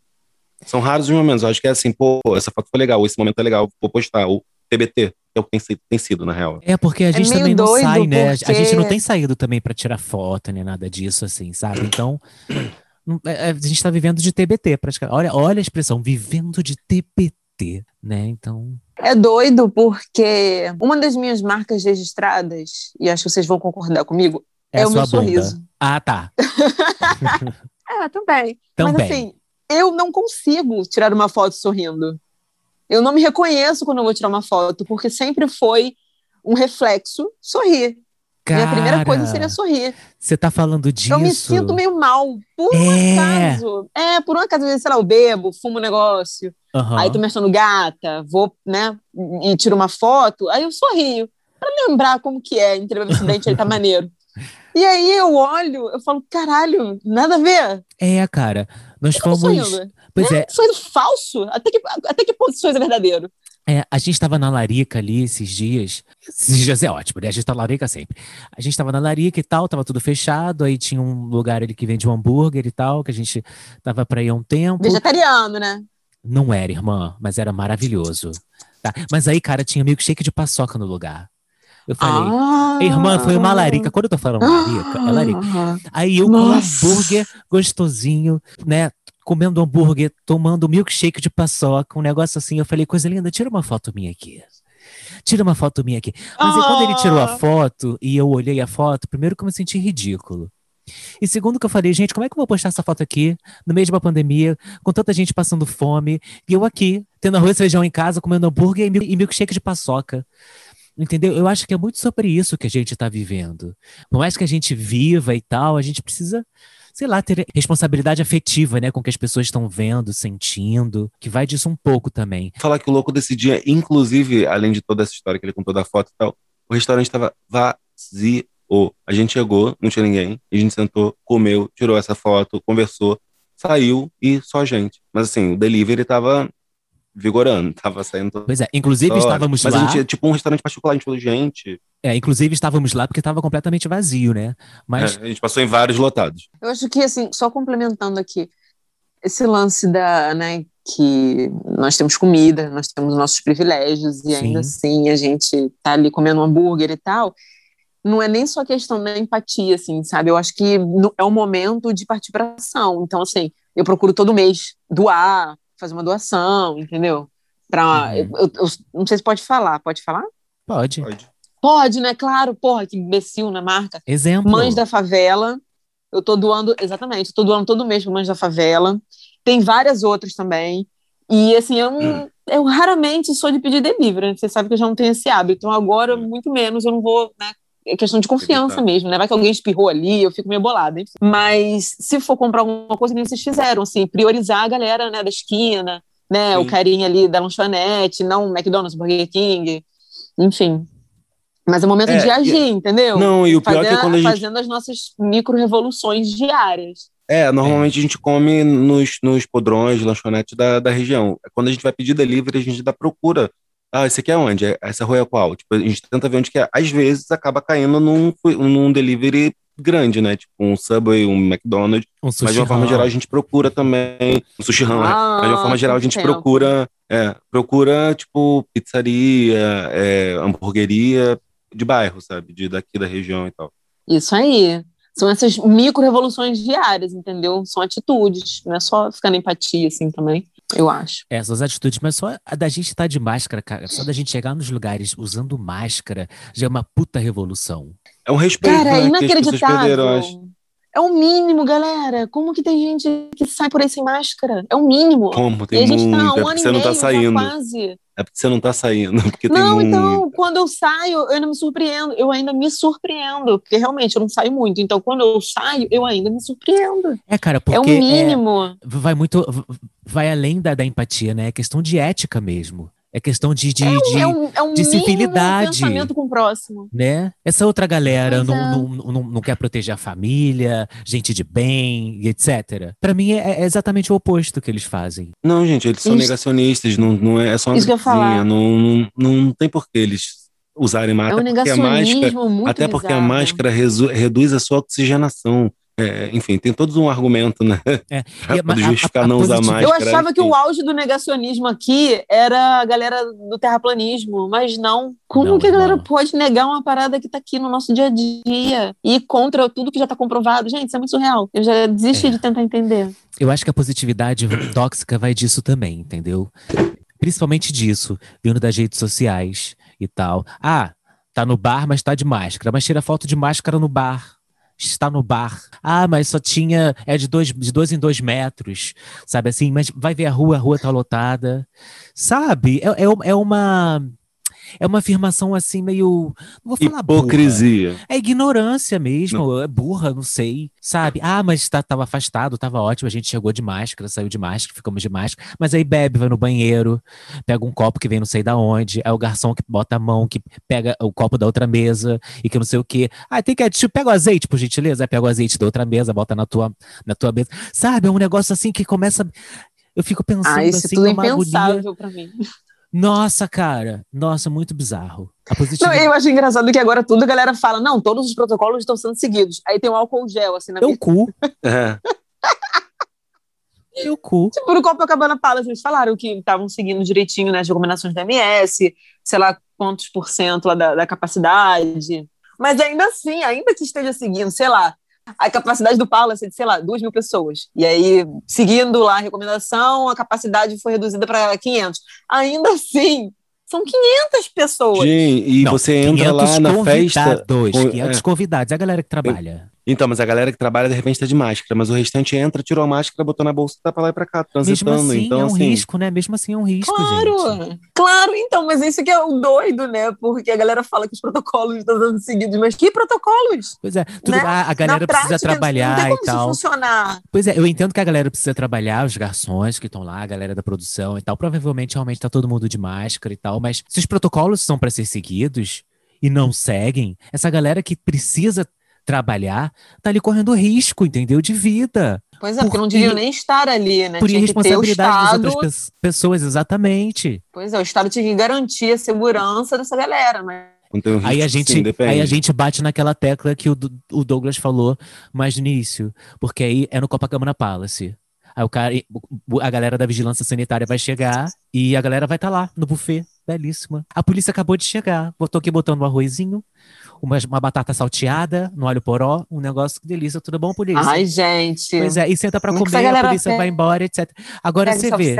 são raros os momentos. Eu acho que é assim, pô, essa foto foi legal, esse momento é legal, vou postar. Ou TBT, é o que tem sido, tem sido, na real. É, porque a é gente é também não sai, né? Porque... A gente não tem saído também para tirar foto, nem nada disso, assim, sabe? Então, é, é, a gente tá vivendo de TBT, praticamente. Olha, olha a expressão, vivendo de TBT, né? Então. É doido porque uma das minhas marcas registradas, e acho que vocês vão concordar comigo, é, é o meu bunda. sorriso. Ah, tá. é, também. também. Mas assim, eu não consigo tirar uma foto sorrindo. Eu não me reconheço quando eu vou tirar uma foto, porque sempre foi um reflexo sorrir. Cara, Minha primeira coisa seria sorrir. Você tá falando disso? Eu me sinto meio mal, por um é. acaso. É, por um acaso, sei lá, eu bebo, fumo um negócio, uhum. aí tô me achando gata, vou, né, e tiro uma foto, aí eu sorrio, pra lembrar como que é, entendeu? Esse dente aí tá maneiro. E aí eu olho, eu falo, caralho, nada a ver. É, cara, nós eu fomos... Pois é. é. Sorriso falso? Até que, até que ponto isso é verdadeiro? É, a gente estava na Larica ali esses dias. Esses dias é ótimo, né? A gente tá na Larica sempre. A gente estava na Larica e tal, tava tudo fechado. Aí tinha um lugar ali que vende um hambúrguer e tal, que a gente tava pra ir há um tempo. Vegetariano, né? Não era, irmã, mas era maravilhoso. Tá? Mas aí, cara, tinha meio que shake de paçoca no lugar. Eu falei, ah, irmã, foi uma larica. Quando eu tô falando larica, é larica. Ah, aí eu nossa. com um hambúrguer gostosinho, né? Comendo hambúrguer, tomando milkshake de paçoca, um negócio assim. Eu falei, coisa linda, tira uma foto minha aqui. tira uma foto minha aqui. Mas aí, quando ele tirou a foto e eu olhei a foto, primeiro que eu me senti ridículo. E segundo que eu falei, gente, como é que eu vou postar essa foto aqui, no meio de uma pandemia, com tanta gente passando fome, e eu aqui, tendo arroz e feijão em casa, comendo hambúrguer e e milkshake de paçoca. Entendeu? Eu acho que é muito sobre isso que a gente está vivendo. Por mais que a gente viva e tal, a gente precisa, sei lá, ter responsabilidade afetiva, né, com o que as pessoas estão vendo, sentindo, que vai disso um pouco também. Falar que o louco desse dia, inclusive, além de toda essa história que ele contou da foto e tal, o restaurante estava vazio. A gente chegou, não tinha ninguém, a gente sentou, comeu, tirou essa foto, conversou, saiu e só a gente. Mas assim, o delivery tava vigorando, tava saindo. Pois é, inclusive estávamos Mas lá. a gente, tipo um restaurante particular, a gente falou, gente. É, inclusive estávamos lá porque estava completamente vazio, né? Mas é, a gente passou em vários lotados. Eu acho que, assim, só complementando aqui, esse lance da, né, que nós temos comida, nós temos nossos privilégios, e Sim. ainda assim a gente tá ali comendo um hambúrguer e tal, não é nem só questão da empatia, assim, sabe? Eu acho que é o momento de partir para ação. Então, assim, eu procuro todo mês doar, fazer uma doação, entendeu? Pra, Uhum. eu, eu- eu não sei se pode falar, pode falar? pode. Pode. Pode, né? Claro, porra, que imbecil na marca. Exemplo. Mães da Favela. Eu tô doando, exatamente, eu tô doando todo mês para Mães da Favela. Tem várias outras também. E assim, eu, não- eu raramente sou de pedir delivery, né? Você sabe que eu já não tenho esse hábito. Então agora, muito menos, eu não vou, né? É questão de confiança Evitar. mesmo, né? Vai que alguém espirrou ali, eu fico meio bolada. enfim. Mas se for comprar alguma coisa, nem vocês fizeram, assim, priorizar a galera, né, da esquina, né? O Sim. carinha ali da lanchonete, não McDonald's, Burger King, enfim. Mas é o momento É, de agir, entendeu? Não, e o pior é que quando a gente. fazendo as nossas micro-revoluções diárias. É, normalmente a gente come nos, nos podrões, lanchonetes da, da região. Quando a gente vai pedir delivery, a gente dá procura. Ah, esse aqui é onde? É- Essa rua é qual? Tipo, a gente tenta ver onde que é. Às vezes acaba caindo num, num delivery grande, né? Tipo um Subway, um McDonald's. Um Mas de uma forma geral a gente procura também um sushi né? Ah, Mas de uma forma geral a gente tempo. procura, é, procura tipo pizzaria, é, hamburgueria de bairro, sabe? De daqui da região e tal. Isso aí. São essas micro-revoluções diárias, entendeu? São atitudes, não é só ficar na empatia, assim, também, eu acho. Essas atitudes, mas só a da gente estar de máscara, cara, só da gente chegar nos lugares usando máscara já é uma puta revolução. É um respeito Cara, é né, acho. inacreditável. É o mínimo, galera. Como que tem gente que sai por aí sem máscara? É o mínimo. Como? e Tem a gente tá há é um ano e você não meio tá saindo. quase. É porque você não tá saindo, porque tem Não, muito. então, quando eu saio, eu ainda me surpreendo. Eu ainda me surpreendo, porque realmente eu não saio muito. Então, quando eu saio, eu ainda me surpreendo. É, cara, porque é o mínimo. vai muito, vai além da, da empatia, né? É questão de ética mesmo. É questão de, de, de- é um, é um de civilidade. pensamento com o próximo. né? Essa outra galera não, é. não, não, não quer proteger a família, gente de bem, etc. Pra mim é, é exatamente o oposto que eles fazem. Não, gente, eles são Isso- negacionistas, não, não é, é só uma Isso que eu ia falar. gripezinha, não, não, não tem por que eles usarem É máscara. um até porque a máscara, negacionismo muito até porque a bizarro. máscara resu- reduz a sua oxigenação. É, enfim, tem todos um argumento, né? É, Pra a- poder a- a- justificar a não usar positiva- Eu achava que enfim. o auge do negacionismo aqui era a galera do terraplanismo, mas não. Como Não, que a galera não. pode negar uma parada que tá aqui no nosso dia a dia e ir contra tudo que já tá comprovado? Gente, isso é muito surreal. Eu já desisti É. de tentar entender. Eu acho que a positividade tóxica vai disso também, entendeu? Principalmente disso, vindo das redes sociais e tal. Ah, tá no bar, mas tá de máscara. Mas tira foto de máscara no bar. Está no bar. Ah, mas só tinha. É de dois, de dois em dois metros. Sabe assim? Mas vai ver a rua, a rua tá lotada. Sabe? É, é, é uma. É uma afirmação assim, meio. Não vou falar burra. Hipocrisia. É ignorância mesmo, é burra, não sei, sabe? Ah, mas tá, tava afastado, tava ótimo, a gente chegou de máscara, saiu de máscara, ficamos de máscara, mas aí bebe, vai no banheiro, pega um copo que vem não sei da onde, é o garçom que bota a mão, que pega o copo da outra mesa e que não sei o quê. Ah, tem que, tipo, pega o azeite, por gentileza, aí pega o azeite da outra mesa, bota na tua, na tua mesa. Sabe, é um negócio assim que começa... Eu fico pensando Ah, isso é assim, tudo numa agonia. impensável pra mim. Nossa, cara, nossa, muito bizarro. A Não, eu acho engraçado que agora tudo a galera fala, não, todos os protocolos estão sendo seguidos. Aí tem um álcool gel, assim, na Teu cu, É. teu cu. Tipo, no Copacabana Palace, eles falaram que estavam seguindo direitinho né, as recomendações da MS, sei lá quantos por cento lá da, da capacidade. Mas ainda assim, ainda que esteja seguindo, sei lá, a capacidade do Palace é de, sei lá, duas mil pessoas. E aí, seguindo lá a recomendação, a capacidade foi reduzida para 500. Ainda assim, São 500 pessoas. Gente, e Não, você entra lá 500 na festa. convidados, com- 500 é. convidados. É a galera que trabalha. Então, mas a galera que trabalha de repente tá de máscara, mas o restante entra, tirou a máscara, botou na bolsa e tá pra lá e pra cá, Mesmo transitando. assim, então, é um assim. risco, né? Mesmo assim, é um risco, gente. Claro, claro, então, mas isso que é o doido, né? Porque a galera fala que os protocolos estão sendo seguidos, mas que protocolos? Pois é, tudo, Né? a, a galera Na precisa prática, trabalhar não tem e como tal. isso funcionar. Pois é, eu entendo que a galera precisa trabalhar, os garçons que estão lá, a galera da produção e tal. Provavelmente, realmente, tá todo mundo de máscara e tal. Mas se os protocolos são para ser seguidos e não seguem, essa galera que precisa trabalhar tá ali correndo risco, entendeu? De vida. Pois é, porque não ir- nem estar ali, né? Por Tinha irresponsabilidade das outras pe- pessoas, exatamente. Pois é, o Estado tinha que garantir a segurança dessa galera, tem um Aí a, gente, sim, aí a gente bate naquela tecla que o, o Douglas falou mais no início, porque aí é no Copacabana Palace. Aí o cara, a galera da vigilância sanitária vai chegar e a galera vai estar lá no buffet, belíssima. A polícia acabou de chegar, botou aqui botando um arrozinho, uma, uma batata salteada, no alho poró, um negócio que delícia, tudo bom, polícia? Ai, gente. Pois é, e senta pra Como é comer, a polícia vai embora, etc. Agora você vê,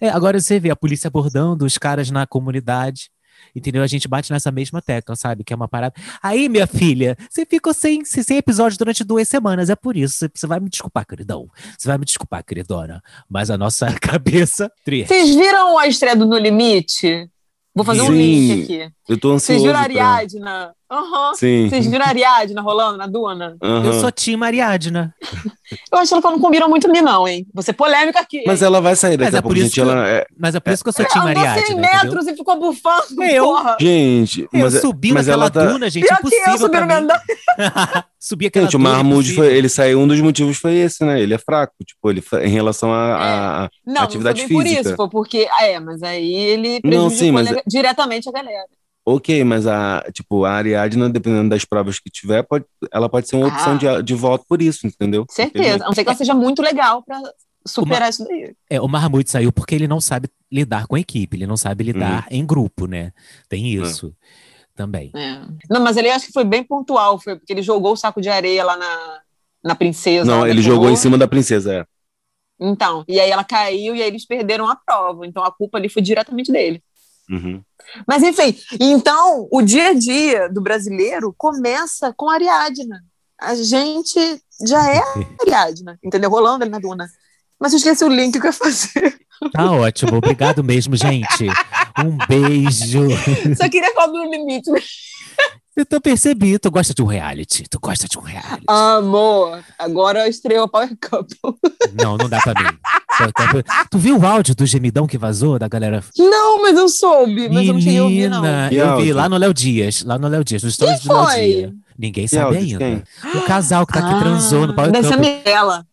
é, agora você vê a polícia abordando os caras na comunidade. Entendeu? A gente bate nessa mesma tecla, sabe? Que é uma parada. Aí, minha filha, você ficou sem, sem episódio durante duas semanas. É por isso. Você- vai me desculpar, queridão. Você vai me desculpar, queridona. Mas a nossa cabeça. Vocês viram a estreia do No Limite? Vou fazer um Sim. link aqui. Eu tô ansioso. viram a pra-? Aham. Sim. Vocês viram a Ariadna rolando na Duna? aham. Eu sou Tim Ariadna. Eu acho que ela não combina muito comigo, não, hein? Vou ser polêmica aqui. Mas ela vai sair daqui Mas é a pouco, por isso gente. que eu- Ela é... Mas é por isso que eu sou Tim ela andou Ariadna. 100 entendeu? metros e ficou bufando, Eu? porra. Gente, Eu mas, é- subi mas naquela ela tá... duna, gente. Pior que eu impossível subi no mim. andar. Subi aquela Gente, o duna, Mahmoud, impossível. foi, ele saiu, um dos motivos foi esse, né? Ele é fraco, tipo, ele, em relação a, a- a- Não, Atividade não foi bem por física. isso, foi porque. Ah, é, mas aí ele Não, prejudicou sim, mas- ele- diretamente a galera. Ok, mas a, tipo, a Ariadna, dependendo das provas que tiver, pode, ela pode ser uma opção Ah. de, de voto por isso, entendeu? Certeza. A não ser que ela seja muito legal pra superar isso daí. É, o Mahmoud saiu porque ele não sabe lidar com a equipe, ele não sabe lidar Uhum. em grupo, né? Tem isso também. É. Não, mas ele acho que foi bem pontual, foi porque ele jogou o saco de areia lá na, na princesa. Não, ele jogou em cima da princesa, é. Então, e aí ela caiu e aí eles perderam a prova. Então a culpa ali foi diretamente dele. Uhum. Mas enfim, então o dia a dia do brasileiro começa com a Ariadna. A gente já é a Ariadna, entendeu? Rolando ali na duna. Mas eu esqueci o link que eu ia fazer. Tá ótimo, obrigado mesmo, gente. Um beijo. Só queria cobrir o limite. Eu tô percebi, tu gosta de um reality, tu gosta de um reality. Amor, agora estreou Power Couple. Não, não dá pra mim. Tu viu o áudio do gemidão que vazou da galera? Não, mas eu soube, mas eu não cheguei a ouvir, não. Menina, eu vi lá no Léo Dias, lá no Léo Dias, nos stories Quem do Léo foi? Dias. Ninguém Que sabe áudio ainda. O casal que tá aqui Ah, transou no Power Deve ser a Couple. Mirella.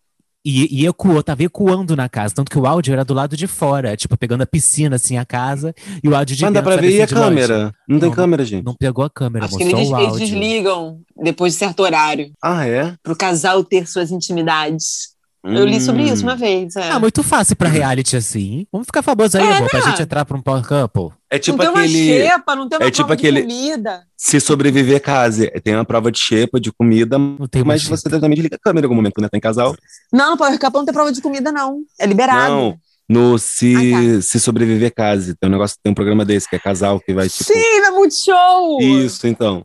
E, e ecoou, tava ecoando na casa, tanto que o áudio era do lado de fora, tipo, pegando a piscina, assim, a casa, e o áudio de Mas dá pra ver e a assim, longe. câmera? Não tem Não, câmera, gente. Não pegou a câmera, Acho que mostrou eles, o eles áudio. desligam depois de certo horário, Ah, é? para o casal ter suas intimidades. Eu li sobre isso uma Hum. vez. É. Ah, muito fácil pra reality assim. Vamos ficar famosos aí, É, amor, pra né? gente entrar pra um Power Couple. É tipo não tem uma aquele. xepa, não tem uma é tipo prova aquele- de comida. Se sobreviver, case. Tem uma prova de xepa, de comida, Não tem mas mais. você também liga a câmera em algum momento, né? Tem casal. Não, no Power Cup não tem prova de comida, não. É liberado. Não. No se, Ah, se sobreviver, case. Tem um negócio, tem um programa desse, que é casal, que vai, tipo. Sim, é muito show! Isso, então.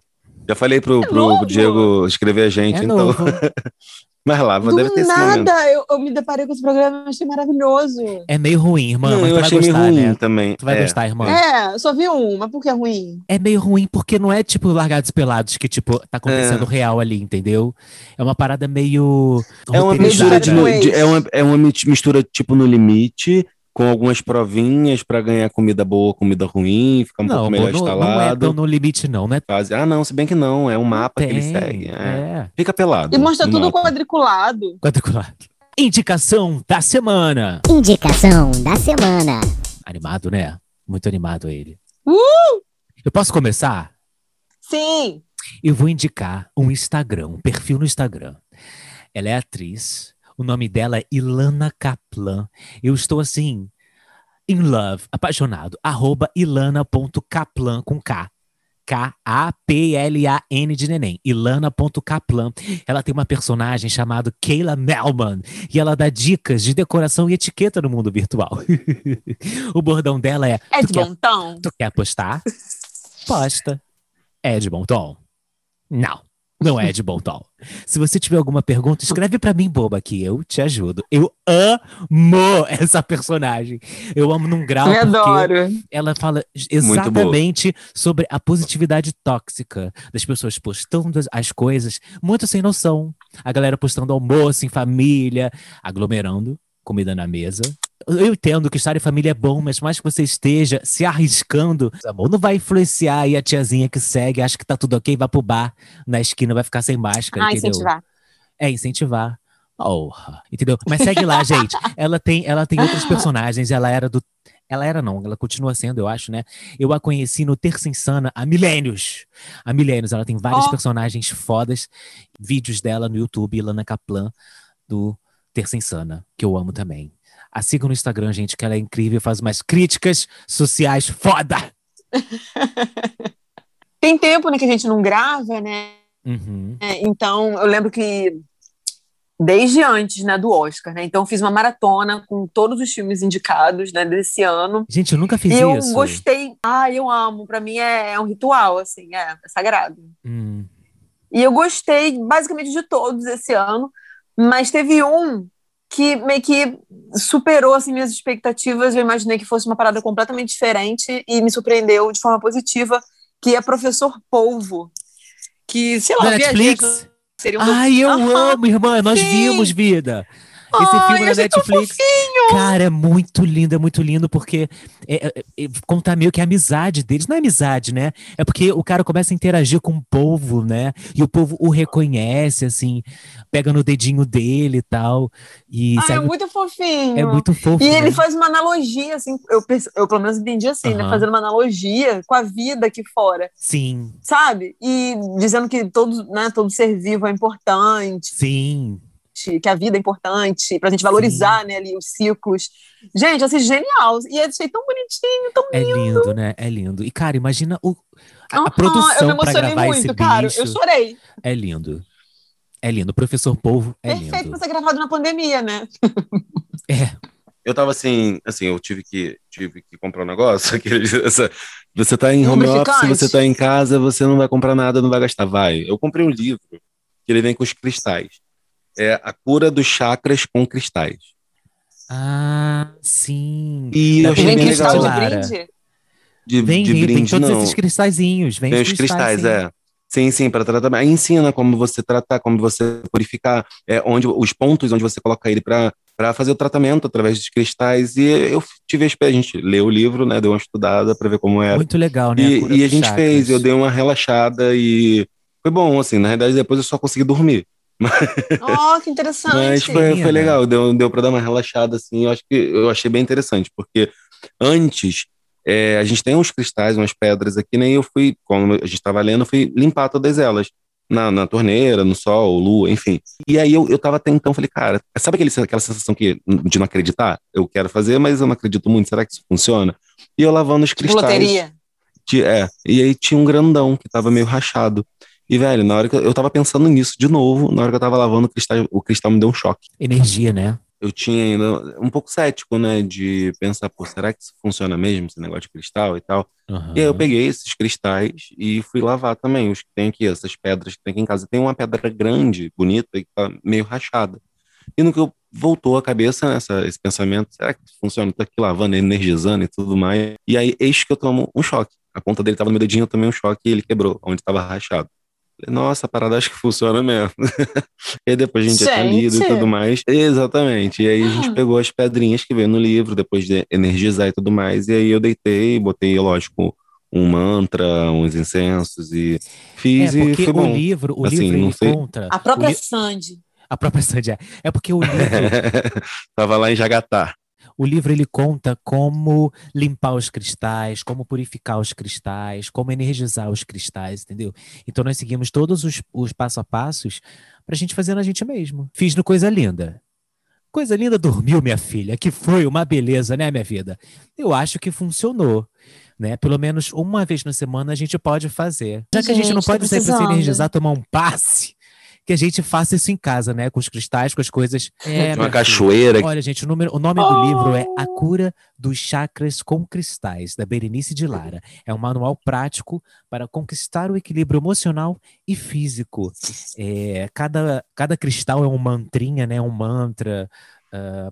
Já falei pro, É pro. Diego escrever a gente, É então. Mas lá, Do deve ter esse momento. nada, eu, eu me deparei com esse programa e achei maravilhoso. É meio ruim, irmã, Não, mas eu tu vai achei gostar, meio ruim né? também. Tu vai É. gostar, irmã. É, eu só vi um, mas por que é ruim? É meio ruim porque não é tipo largados e pelados que tipo tá acontecendo real ali, entendeu? É uma parada meio É uma mistura de, no- de- é, uma, é uma mistura tipo no limite, com algumas provinhas pra ganhar comida boa, comida ruim, ficar um não, pouco melhor não, não é instalado. tão no limite não, né? Fase- Ah, não, se bem que não, é um mapa que ele Tem, segue. é. É. Fica pelado. E mostra no tudo mapa. quadriculado. Quadriculado. Indicação da semana. Indicação da semana. Animado, né? Muito animado ele. Uh! Eu posso começar? Sim. Eu vou indicar um Instagram, um perfil no Instagram. Ela é atriz. O nome dela é Ilana Kaplan. Eu estou assim, in love, apaixonado. Arroba ilana.kaplan com K. K-A-P-L-A-N de neném. Ilana.kaplan. Ela tem uma personagem chamada Kayla Melman. E ela dá dicas de decoração e etiqueta no mundo virtual. o bordão dela é. É "Tu de quer- bom tom? Tu quer apostar? Posta. É de bom tom? Não, não é de bom tom. Se você tiver alguma pergunta, escreve pra mim, boba, que eu te ajudo. Eu amo essa personagem. Eu amo num grau porque adoro. ela fala exatamente sobre a positividade tóxica das pessoas postando as- as coisas muito sem noção. A galera postando almoço em família, aglomerando comida na mesa. Eu entendo que estar em família é bom, mas mais que você esteja se arriscando, amor, não vai influenciar aí a tiazinha que segue, acha que tá tudo ok, vai pro bar na esquina, vai ficar sem máscara, Ah, entendeu? incentivar. É, incentivar. Porra, entendeu? Mas segue lá, gente. Ela tem, ela tem outros personagens. Ela era do. Ela era, não, ela continua sendo, eu acho, né? Eu a conheci no Terça Insana há milênios. Há milênios. Ela tem vários Ó. personagens fodas. Vídeos dela no YouTube, Ilana Kaplan, do Terça Insana, que eu amo também. A siga no Instagram, gente, que ela é incrível, faz umas críticas sociais foda. Tem tempo né, que a gente não grava, né? Uhum. Então, eu lembro que desde antes né, do Oscar, né? Então, eu fiz uma maratona com todos os filmes indicados né, desse ano. Gente, eu nunca fiz e eu isso. gostei. Ah, eu amo. Pra mim é, é um ritual, assim, é, é sagrado. Hum. E eu gostei basicamente de todos esse ano, mas teve um que meio que superou assim, minhas expectativas. Eu imaginei que fosse uma parada completamente diferente e me surpreendeu de forma positiva, que é Professor Polvo. Que, sei lá, viajei Netflix? que seria um Ai, eu Aham, amo, irmã. Nós sim. vimos, vida. Esse Ai, filme da achei tão Netflix. Cara, é muito lindo, é muito lindo, porque é, é, é, conta meio que a amizade deles. Não é amizade, né? É porque o cara começa a interagir com o povo, né? E o povo o reconhece, assim, pega no dedinho dele e tal. E Ah, é muito fofinho. é muito fofo. E ele né? faz uma analogia, assim, eu, eu pelo menos entendi assim, né? Fazendo uma analogia com a vida aqui fora. Sim, sabe? E dizendo que todo, né, todo ser vivo é importante, sim. Que a vida é importante, pra gente valorizar né, ali os ciclos. Gente, assim, genial. E eu achei tão bonitinho, tão É lindo, né? É lindo. E, cara, imagina o, a, a eu me produção pra emocionei gravar muito, esse cara. bicho. Eu chorei. É lindo. É lindo. O professor Polvo é Perfeito lindo. pra ser gravado na pandemia, né? É, Eu tava assim, assim, eu tive que, tive que comprar um negócio. aquele- essa- você tá em home office, você tá em casa, você não vai comprar nada, não vai gastar. Vai. Eu comprei um livro que ele vem com os cristais. É A Cura dos Chakras com Cristais. Ah, sim. E eu achei Vem bem cristal legal. de brinde? De, Vem, de vem, brinde, tem todos não. esses cristalzinhos. Vem Tem os cristais, é. Sim, sim, para tratar. Aí ensina como você tratar, como você purificar, é, onde os pontos onde você coloca ele para fazer o tratamento através dos cristais. E eu tive a a gente leu o livro, né, deu uma estudada para ver como era. Muito legal, né? E, cura e a gente chakras. fez, eu dei uma relaxada e foi bom, assim, na realidade depois eu só consegui dormir. Oh, que interessante. Mas foi, foi legal, deu, deu para dar uma relaxada, assim, eu acho que eu achei bem interessante, porque antes é, a gente tem uns cristais, umas pedras aqui, né, e eu fui, quando a gente estava lendo, eu fui limpar todas elas, na, na torneira, no sol, lua, enfim. E aí eu, eu tava tentando, falei, cara, sabe aquele, aquela sensação que, de não acreditar? Eu quero fazer, mas eu não acredito muito, será que isso funciona? E eu lavando os Tipo cristais. loteria. Ti- É, e aí tinha um grandão que tava meio rachado. E, velho, na hora que eu, eu tava pensando nisso de novo, na hora que eu tava lavando o cristal, o cristal me deu um choque. Energia, né? Eu tinha ainda um pouco cético, né, de pensar, pô, será que isso funciona mesmo, esse negócio de cristal e tal? Aham. E aí eu peguei esses cristais e fui lavar também, os que tem aqui, essas pedras que tem aqui em casa. Tem uma pedra grande, bonita, e tá meio rachada. E no que eu voltou a cabeça, né, essa, esse pensamento, será que funciona? Tô aqui lavando, energizando e tudo mais. E aí, eis que eu tomo um choque. A ponta dele tava no meu dedinho, eu tomei um choque e ele quebrou, onde tava rachado. Nossa, a parada acho que funciona mesmo. e aí depois a gente já tá lido e Gente. tudo mais. Exatamente. E aí a gente pegou as pedrinhas que veio no livro, depois de energizar e tudo mais. E aí eu deitei, botei, lógico, um mantra, uns incensos e fiz É, e porque foi o bom. livro, o Assim, livro não sei. conta. A própria o li- Sandy. a própria Sandy é. É porque o livro, Tava lá em Jagatá. O livro ele conta como limpar os cristais, como purificar os cristais, como energizar os cristais, entendeu? Então nós seguimos todos os, os passo a passos pra gente fazer na gente mesmo. Fiz no Coisa Linda. Coisa Linda dormiu, minha filha, que foi uma beleza, né, minha vida? Eu acho que funcionou. né? Pelo menos uma vez na semana a gente pode fazer. Já que a gente não Gente, tô pode para se energizar, tomar um passe, que a gente faça isso em casa, né? Com os cristais, com as coisas. É, Uma minha filha. cachoeira. Olha, gente, o, número- o nome do Oh! livro é A Cura dos Chakras com Cristais, da Berenice de Lara. É um manual prático para conquistar o equilíbrio emocional e físico. É, cada, cada cristal é um mantrinha, né? Um mantra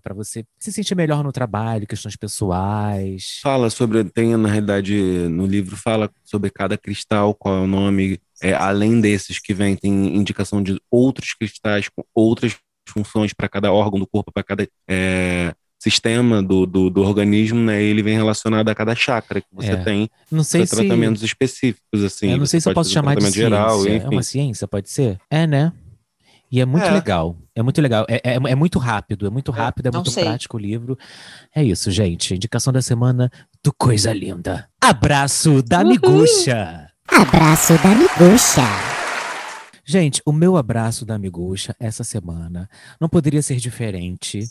para você se sentir melhor no trabalho, questões pessoais. Fala sobre, tem na realidade no livro fala sobre cada cristal, qual é o nome, é, além desses que vem, tem indicação de outros cristais com outras funções para cada órgão do corpo, para cada é, sistema do, do, do organismo, né? Ele vem relacionado a cada chakra que você É. tem, Não sei se. tratamentos específicos, assim. eu não sei Você se eu pode posso um chamar de ciência. tratamento geral, é uma ciência, pode ser? É, né? E é muito É. legal. É muito legal. É, é, é muito rápido. É muito rápido, é, não muito sei. prático o livro. É isso, gente. Indicação da semana do Coisa Linda. Abraço da. Miguxa. Abraço da Miguxa. Gente, o meu abraço da Miguxa essa semana não poderia ser diferente.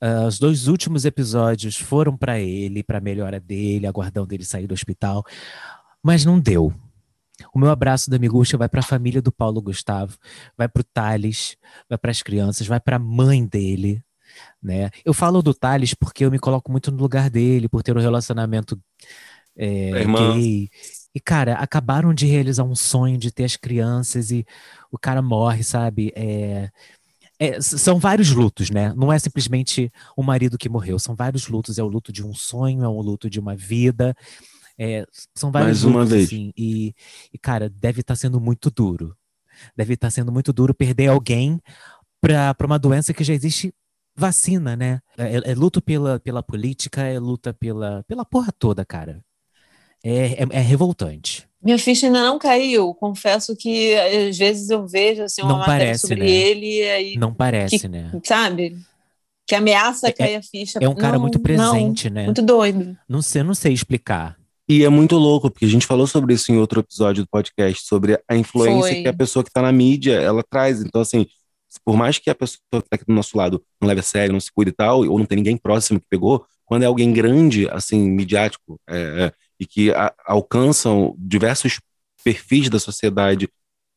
Ah, os dois últimos episódios foram para ele, para melhora dele, aguardando ele sair do hospital, mas não deu. O meu abraço da Miguxa vai para a família do Paulo Gustavo, vai para o Thales, vai para as crianças, vai para a mãe dele. Né? Eu falo do Thales porque eu me coloco muito no lugar dele, por ter um relacionamento é, A irmã. gay. E, cara, acabaram de realizar um sonho de ter as crianças e o cara morre, sabe? É, é, são vários lutos, né? Não é simplesmente o marido que morreu, são vários lutos. É o luto de um sonho, é o luto de uma vida. é, são vários Mais uma lutos, vez. assim. E, e, cara, deve estar sendo muito duro. Deve estar sendo muito duro perder alguém para uma doença que já existe vacina, né? É, é luto pela, pela política, é luta pela, pela porra toda, cara. É, é, é revoltante. Minha ficha ainda não caiu. Confesso que às vezes eu vejo assim, uma Não matéria parece, sobre né? ele e aí, Não parece, né? sabe? Que ameaça É- cair a ficha. É um cara Não, muito não, presente, né? muito doido. Não sei, não sei explicar. E é muito louco, porque a gente falou sobre isso em outro episódio do podcast, sobre a influência Foi. que a pessoa que está na mídia, ela traz. Então, assim, por mais que a pessoa que está aqui do nosso lado não leve a sério, não se cuide e tal, ou não tem ninguém próximo que pegou, quando é alguém grande, assim, midiático, é, é, e que a- alcançam diversos perfis da sociedade,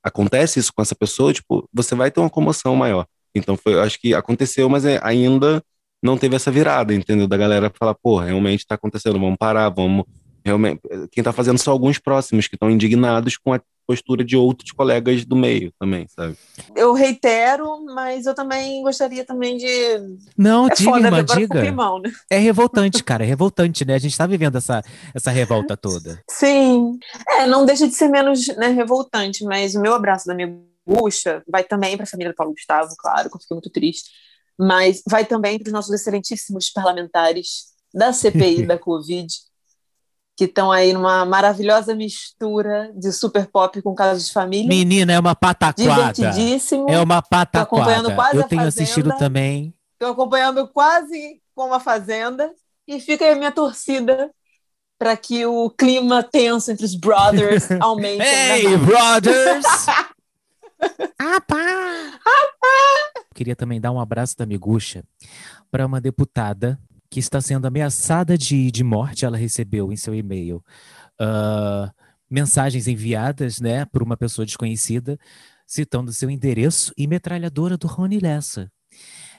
acontece isso com essa pessoa, tipo, você vai ter uma comoção maior. Então, foi, acho que aconteceu, mas é- ainda não teve essa virada, entendeu? Da galera falar, pô, realmente está acontecendo, vamos parar, vamos realmente quem está fazendo são alguns próximos que estão indignados com a postura de outros colegas do meio também, sabe? Eu reitero, mas eu também gostaria também de. Não, É diga, foda irmã, agora com o diga. climão, né? É revoltante, cara, é revoltante, né? A gente tá vivendo essa, essa revolta toda. Sim. É, não deixa de ser menos né, revoltante, mas o meu abraço da minha bucha vai também para a família do Paulo Gustavo, claro, que eu fiquei muito triste, mas vai também para os nossos excelentíssimos parlamentares da CPI da Covid, que estão aí numa maravilhosa mistura de super pop com casos de família. Menina, é uma pataquada. Divertidíssimo. É uma acompanhando pataquada. quase Eu tenho Fazenda. assistido também. Estou acompanhando quase como a Fazenda. E fica aí a minha torcida para que o clima tenso entre os brothers aumente. Hey, ainda mais. brothers! Queria também dar um abraço da Miguxa para uma deputada que está sendo ameaçada de, de morte. Ela recebeu em seu e-mail ah, mensagens enviadas né, por uma pessoa desconhecida, citando seu endereço e metralhadora do Rony Lessa.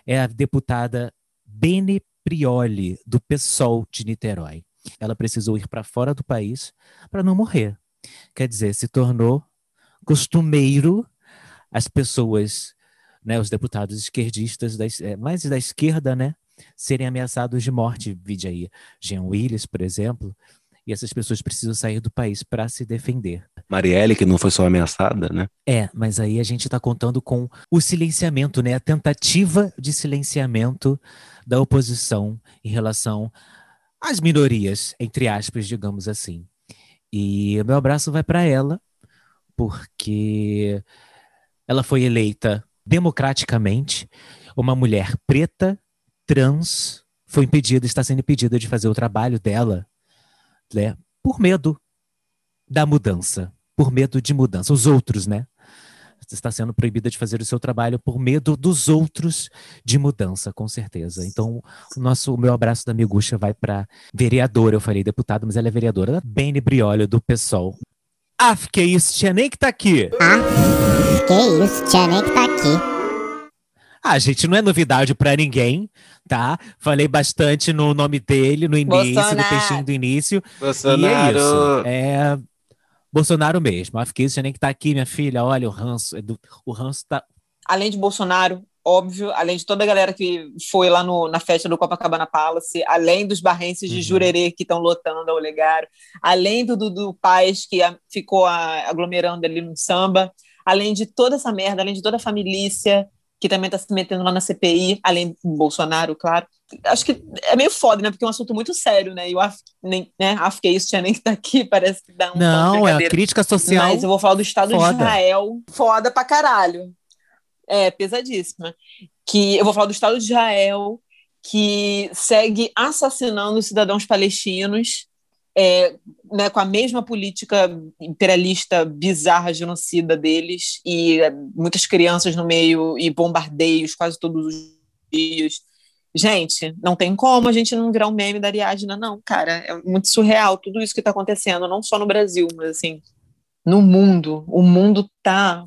É a deputada Bene Prioli, do PSOL de Niterói. Ela precisou ir para fora do país para não morrer. Quer dizer, se tornou costumeiro as pessoas, né, os deputados esquerdistas, eh, mais da esquerda, né, serem ameaçados de morte. Vide aí, Jean Willis, por exemplo, e essas pessoas precisam sair do país para se defender. Marielle, que não foi só ameaçada, né? É, mas aí a gente está contando com o silenciamento, né, a tentativa de silenciamento da oposição em relação às minorias, entre aspas, digamos assim. E o meu abraço vai para ela, porque ela foi eleita democraticamente, uma mulher preta, trans, foi impedida, está sendo impedida de fazer o trabalho dela, né, por medo da mudança, por medo de mudança. Os outros, né, está sendo proibida de fazer o seu trabalho por medo dos outros de mudança, com certeza. Então, o nosso, o meu abraço da Miguxa vai para vereadora, eu falei deputada, mas ela é vereadora, Bene Briolho, do PSOL. Ah, que isso, tinha nem que tá aqui. Ah, que isso, tinha nem que tá aqui. Ah, gente, não é novidade para ninguém, tá? Falei bastante no nome dele no início, Bolsonaro. no textinho do início. Bolsonaro. E é isso. É Bolsonaro mesmo. Ah, que isso, tinha nem que tá aqui, minha filha. Olha, o ranço. é do- O ranço tá. Além de Bolsonaro, óbvio, além de toda a galera que foi lá no- na festa do Copacabana Palace, além dos barrenses de Uhum. Jurerê que estão lotando a Olegário, além do Dudu Paz que a- ficou a- aglomerando ali no samba, além de toda essa merda, além de toda a família que também está se metendo lá na CPI, além do Bolsonaro, claro. Acho que é meio foda, né? Porque é um assunto muito sério, né? E eu af- nem, né? Acho que é isso, tinha nem que tá aqui, parece que dá um Não, é a crítica social. Mas eu vou falar do Estado foda. de Israel. Foda pra caralho. É, pesadíssima. Que eu vou falar do Estado de Israel, que segue assassinando cidadãos palestinos, é, né, com a mesma política imperialista bizarra, genocida deles, e é, muitas crianças no meio, e bombardeios quase todos os dias. Gente, não tem como a gente não virar um meme da Ariadna, não, cara. É muito surreal tudo isso que está acontecendo, não só no Brasil, mas assim, no mundo. O mundo tá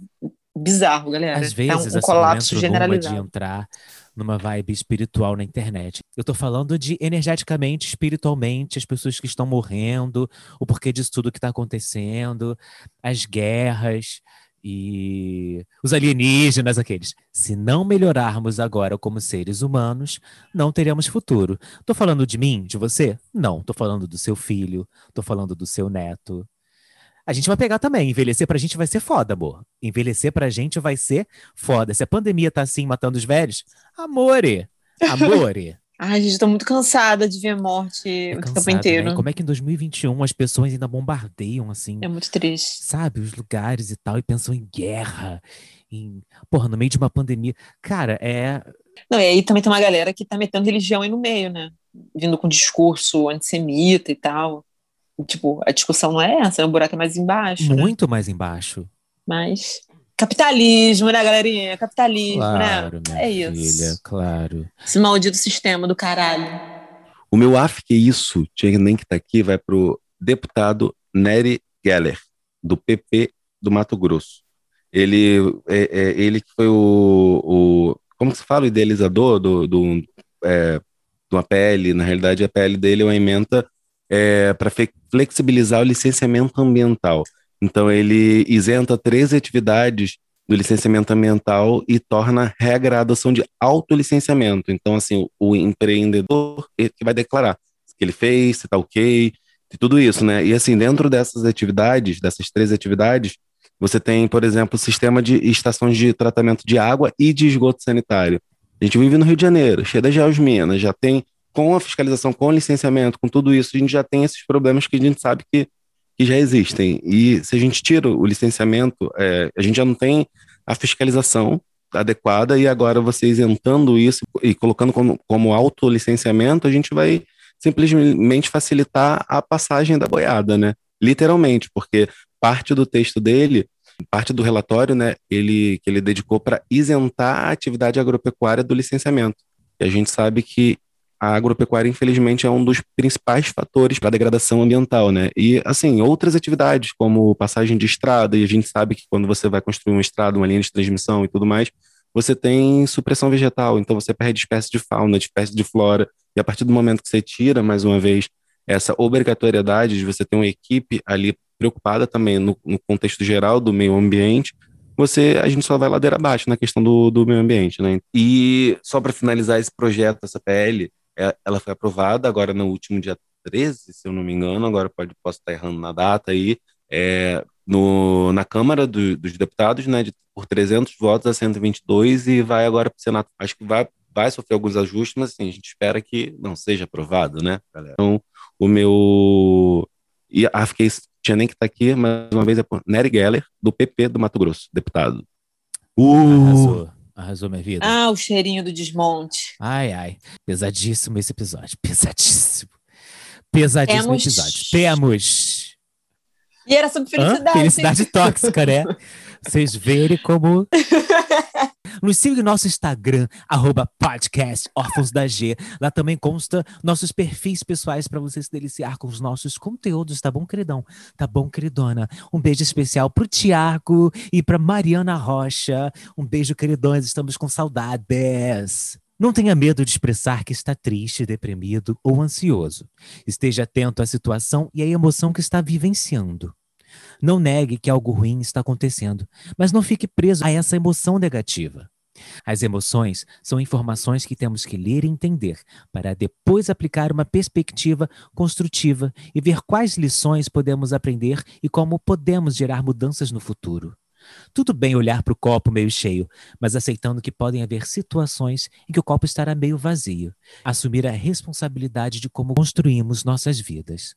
bizarro, galera. Às tá vezes, um, um assim, colapso numa de generalizado. entrar numa vibe espiritual na internet. Eu tô falando de energeticamente, espiritualmente, as pessoas que estão morrendo, o porquê disso tudo que tá acontecendo, as guerras e os alienígenas, aqueles. Se não melhorarmos agora como seres humanos, não teremos futuro. Tô falando de mim, de você? Não, tô falando do seu filho, tô falando do seu neto. A gente vai pegar também. Envelhecer pra gente vai ser foda, amor. Envelhecer pra gente vai ser foda. Se a pandemia tá assim matando os velhos, amore, amore. Ai, gente, tô muito cansada de ver morte É o tempo cansado, inteiro. né? Como é que em 2021 as pessoas ainda bombardeiam, assim, É muito triste. sabe, os lugares e tal, e pensam em guerra, em... Porra, no meio de uma pandemia. Cara, é... Não, e aí também tem uma galera que tá metendo religião aí no meio, né? Vindo com discurso antissemita e tal. Tipo, a discussão não é essa, o buraco é mais embaixo. né? muito mais embaixo. Mas. Capitalismo, né, galerinha? Capitalismo, Claro, né? minha É isso. filha, claro. Esse maldito sistema do caralho. O meu af que isso, tinha nem que tá aqui, vai pro deputado Nery Geller, do PP do Mato Grosso. Ele, é, é, ele que foi o, o. Como que se fala? O idealizador do, do, é, de uma PL. Na realidade, a PL dele é uma emenda é, para flexibilizar o licenciamento ambiental. Então, ele isenta três atividades do licenciamento ambiental e torna regra a adoção de autolicenciamento. Então, assim, o empreendedor que vai declarar se que ele fez, se está ok, e tudo isso, né? E assim, dentro dessas atividades, dessas três atividades, você tem, por exemplo, o sistema de estações de tratamento de água e de esgoto sanitário. A gente vive no Rio de Janeiro, cheio das Geosminas, já tem, com a fiscalização, com o licenciamento, com tudo isso, a gente já tem esses problemas que a gente sabe que, que já existem. E se a gente tira o licenciamento, é, a gente já não tem a fiscalização adequada e agora você isentando isso e colocando como, como autolicenciamento, a gente vai simplesmente facilitar a passagem da boiada, né? Literalmente, porque parte do texto dele, parte do relatório, né, ele que ele dedicou para isentar a atividade agropecuária do licenciamento. E a gente sabe que a agropecuária, infelizmente, é um dos principais fatores para a degradação ambiental, né? E, assim, outras atividades, como passagem de estrada, e a gente sabe que quando você vai construir uma estrada, uma linha de transmissão e tudo mais, você tem supressão vegetal, então você perde espécie de fauna, de espécie de flora, e a partir do momento que você tira, mais uma vez, essa obrigatoriedade de você ter uma equipe ali preocupada também no, no contexto geral do meio ambiente, você a gente só vai ladeira abaixo na questão do, do meio ambiente, né? E só para finalizar esse projeto, essa PL, ela foi aprovada agora no último dia 13, se eu não me engano, agora pode, posso estar errando na data aí, é, no, na Câmara do, dos Deputados, né, de, por 300 votos a 122 e vai agora para o Senado. Acho que vai, vai sofrer alguns ajustes, mas assim, a gente espera que não seja aprovado, né, galera? Então, o meu... E ah, fiquei, tinha nem que estar aqui, mais uma vez é por Nery Geller, do PP do Mato Grosso, deputado. Uh! Arrasou, arrasou minha vida. Ah, o cheirinho do desmonte. Ai, ai. Pesadíssimo esse episódio. Pesadíssimo. Pesadíssimo Temos- episódio. Temos. E era sobre Hã? felicidade. Felicidade tóxica, né? vocês verem como. Nos siga em nosso Instagram, arroba podcast Órfãos da G. Lá também consta nossos perfis pessoais para você se deliciar com os nossos conteúdos, tá bom, queridão? Tá bom, queridona? Um beijo especial pro Tiago e pra Mariana Rocha. Um beijo, queridões, estamos com saudades. Não tenha medo de expressar que está triste, deprimido ou ansioso. Esteja atento à situação e à emoção que está vivenciando. Não negue que algo ruim está acontecendo, mas não fique preso a essa emoção negativa. As emoções são informações que temos que ler e entender, para depois aplicar uma perspectiva construtiva e ver quais lições podemos aprender e como podemos gerar mudanças no futuro. Tudo bem olhar para o copo meio cheio, mas aceitando que podem haver situações em que o copo estará meio vazio. Assumir a responsabilidade de como construímos nossas vidas.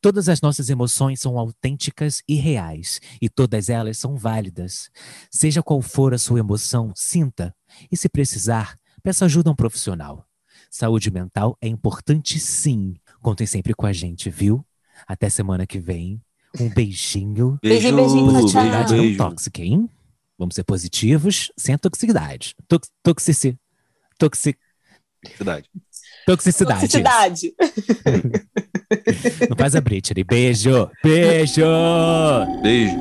Todas as nossas emoções são autênticas e reais, e todas elas são válidas. Seja qual for a sua emoção, sinta, e se precisar, peça ajuda a um profissional. Saúde mental é importante sim. Contem sempre com a gente, viu? Até semana que vem. Um beijinho. Beijinho, beijinho, tchau. Toxicidade não beijo. tóxica, hein? Vamos ser positivos, sem a toxicidade. Tox toxici toxi Verdade. Toxicidade. Toxicidade. Não faz a Britney. Beijo. Beijo. Beijo.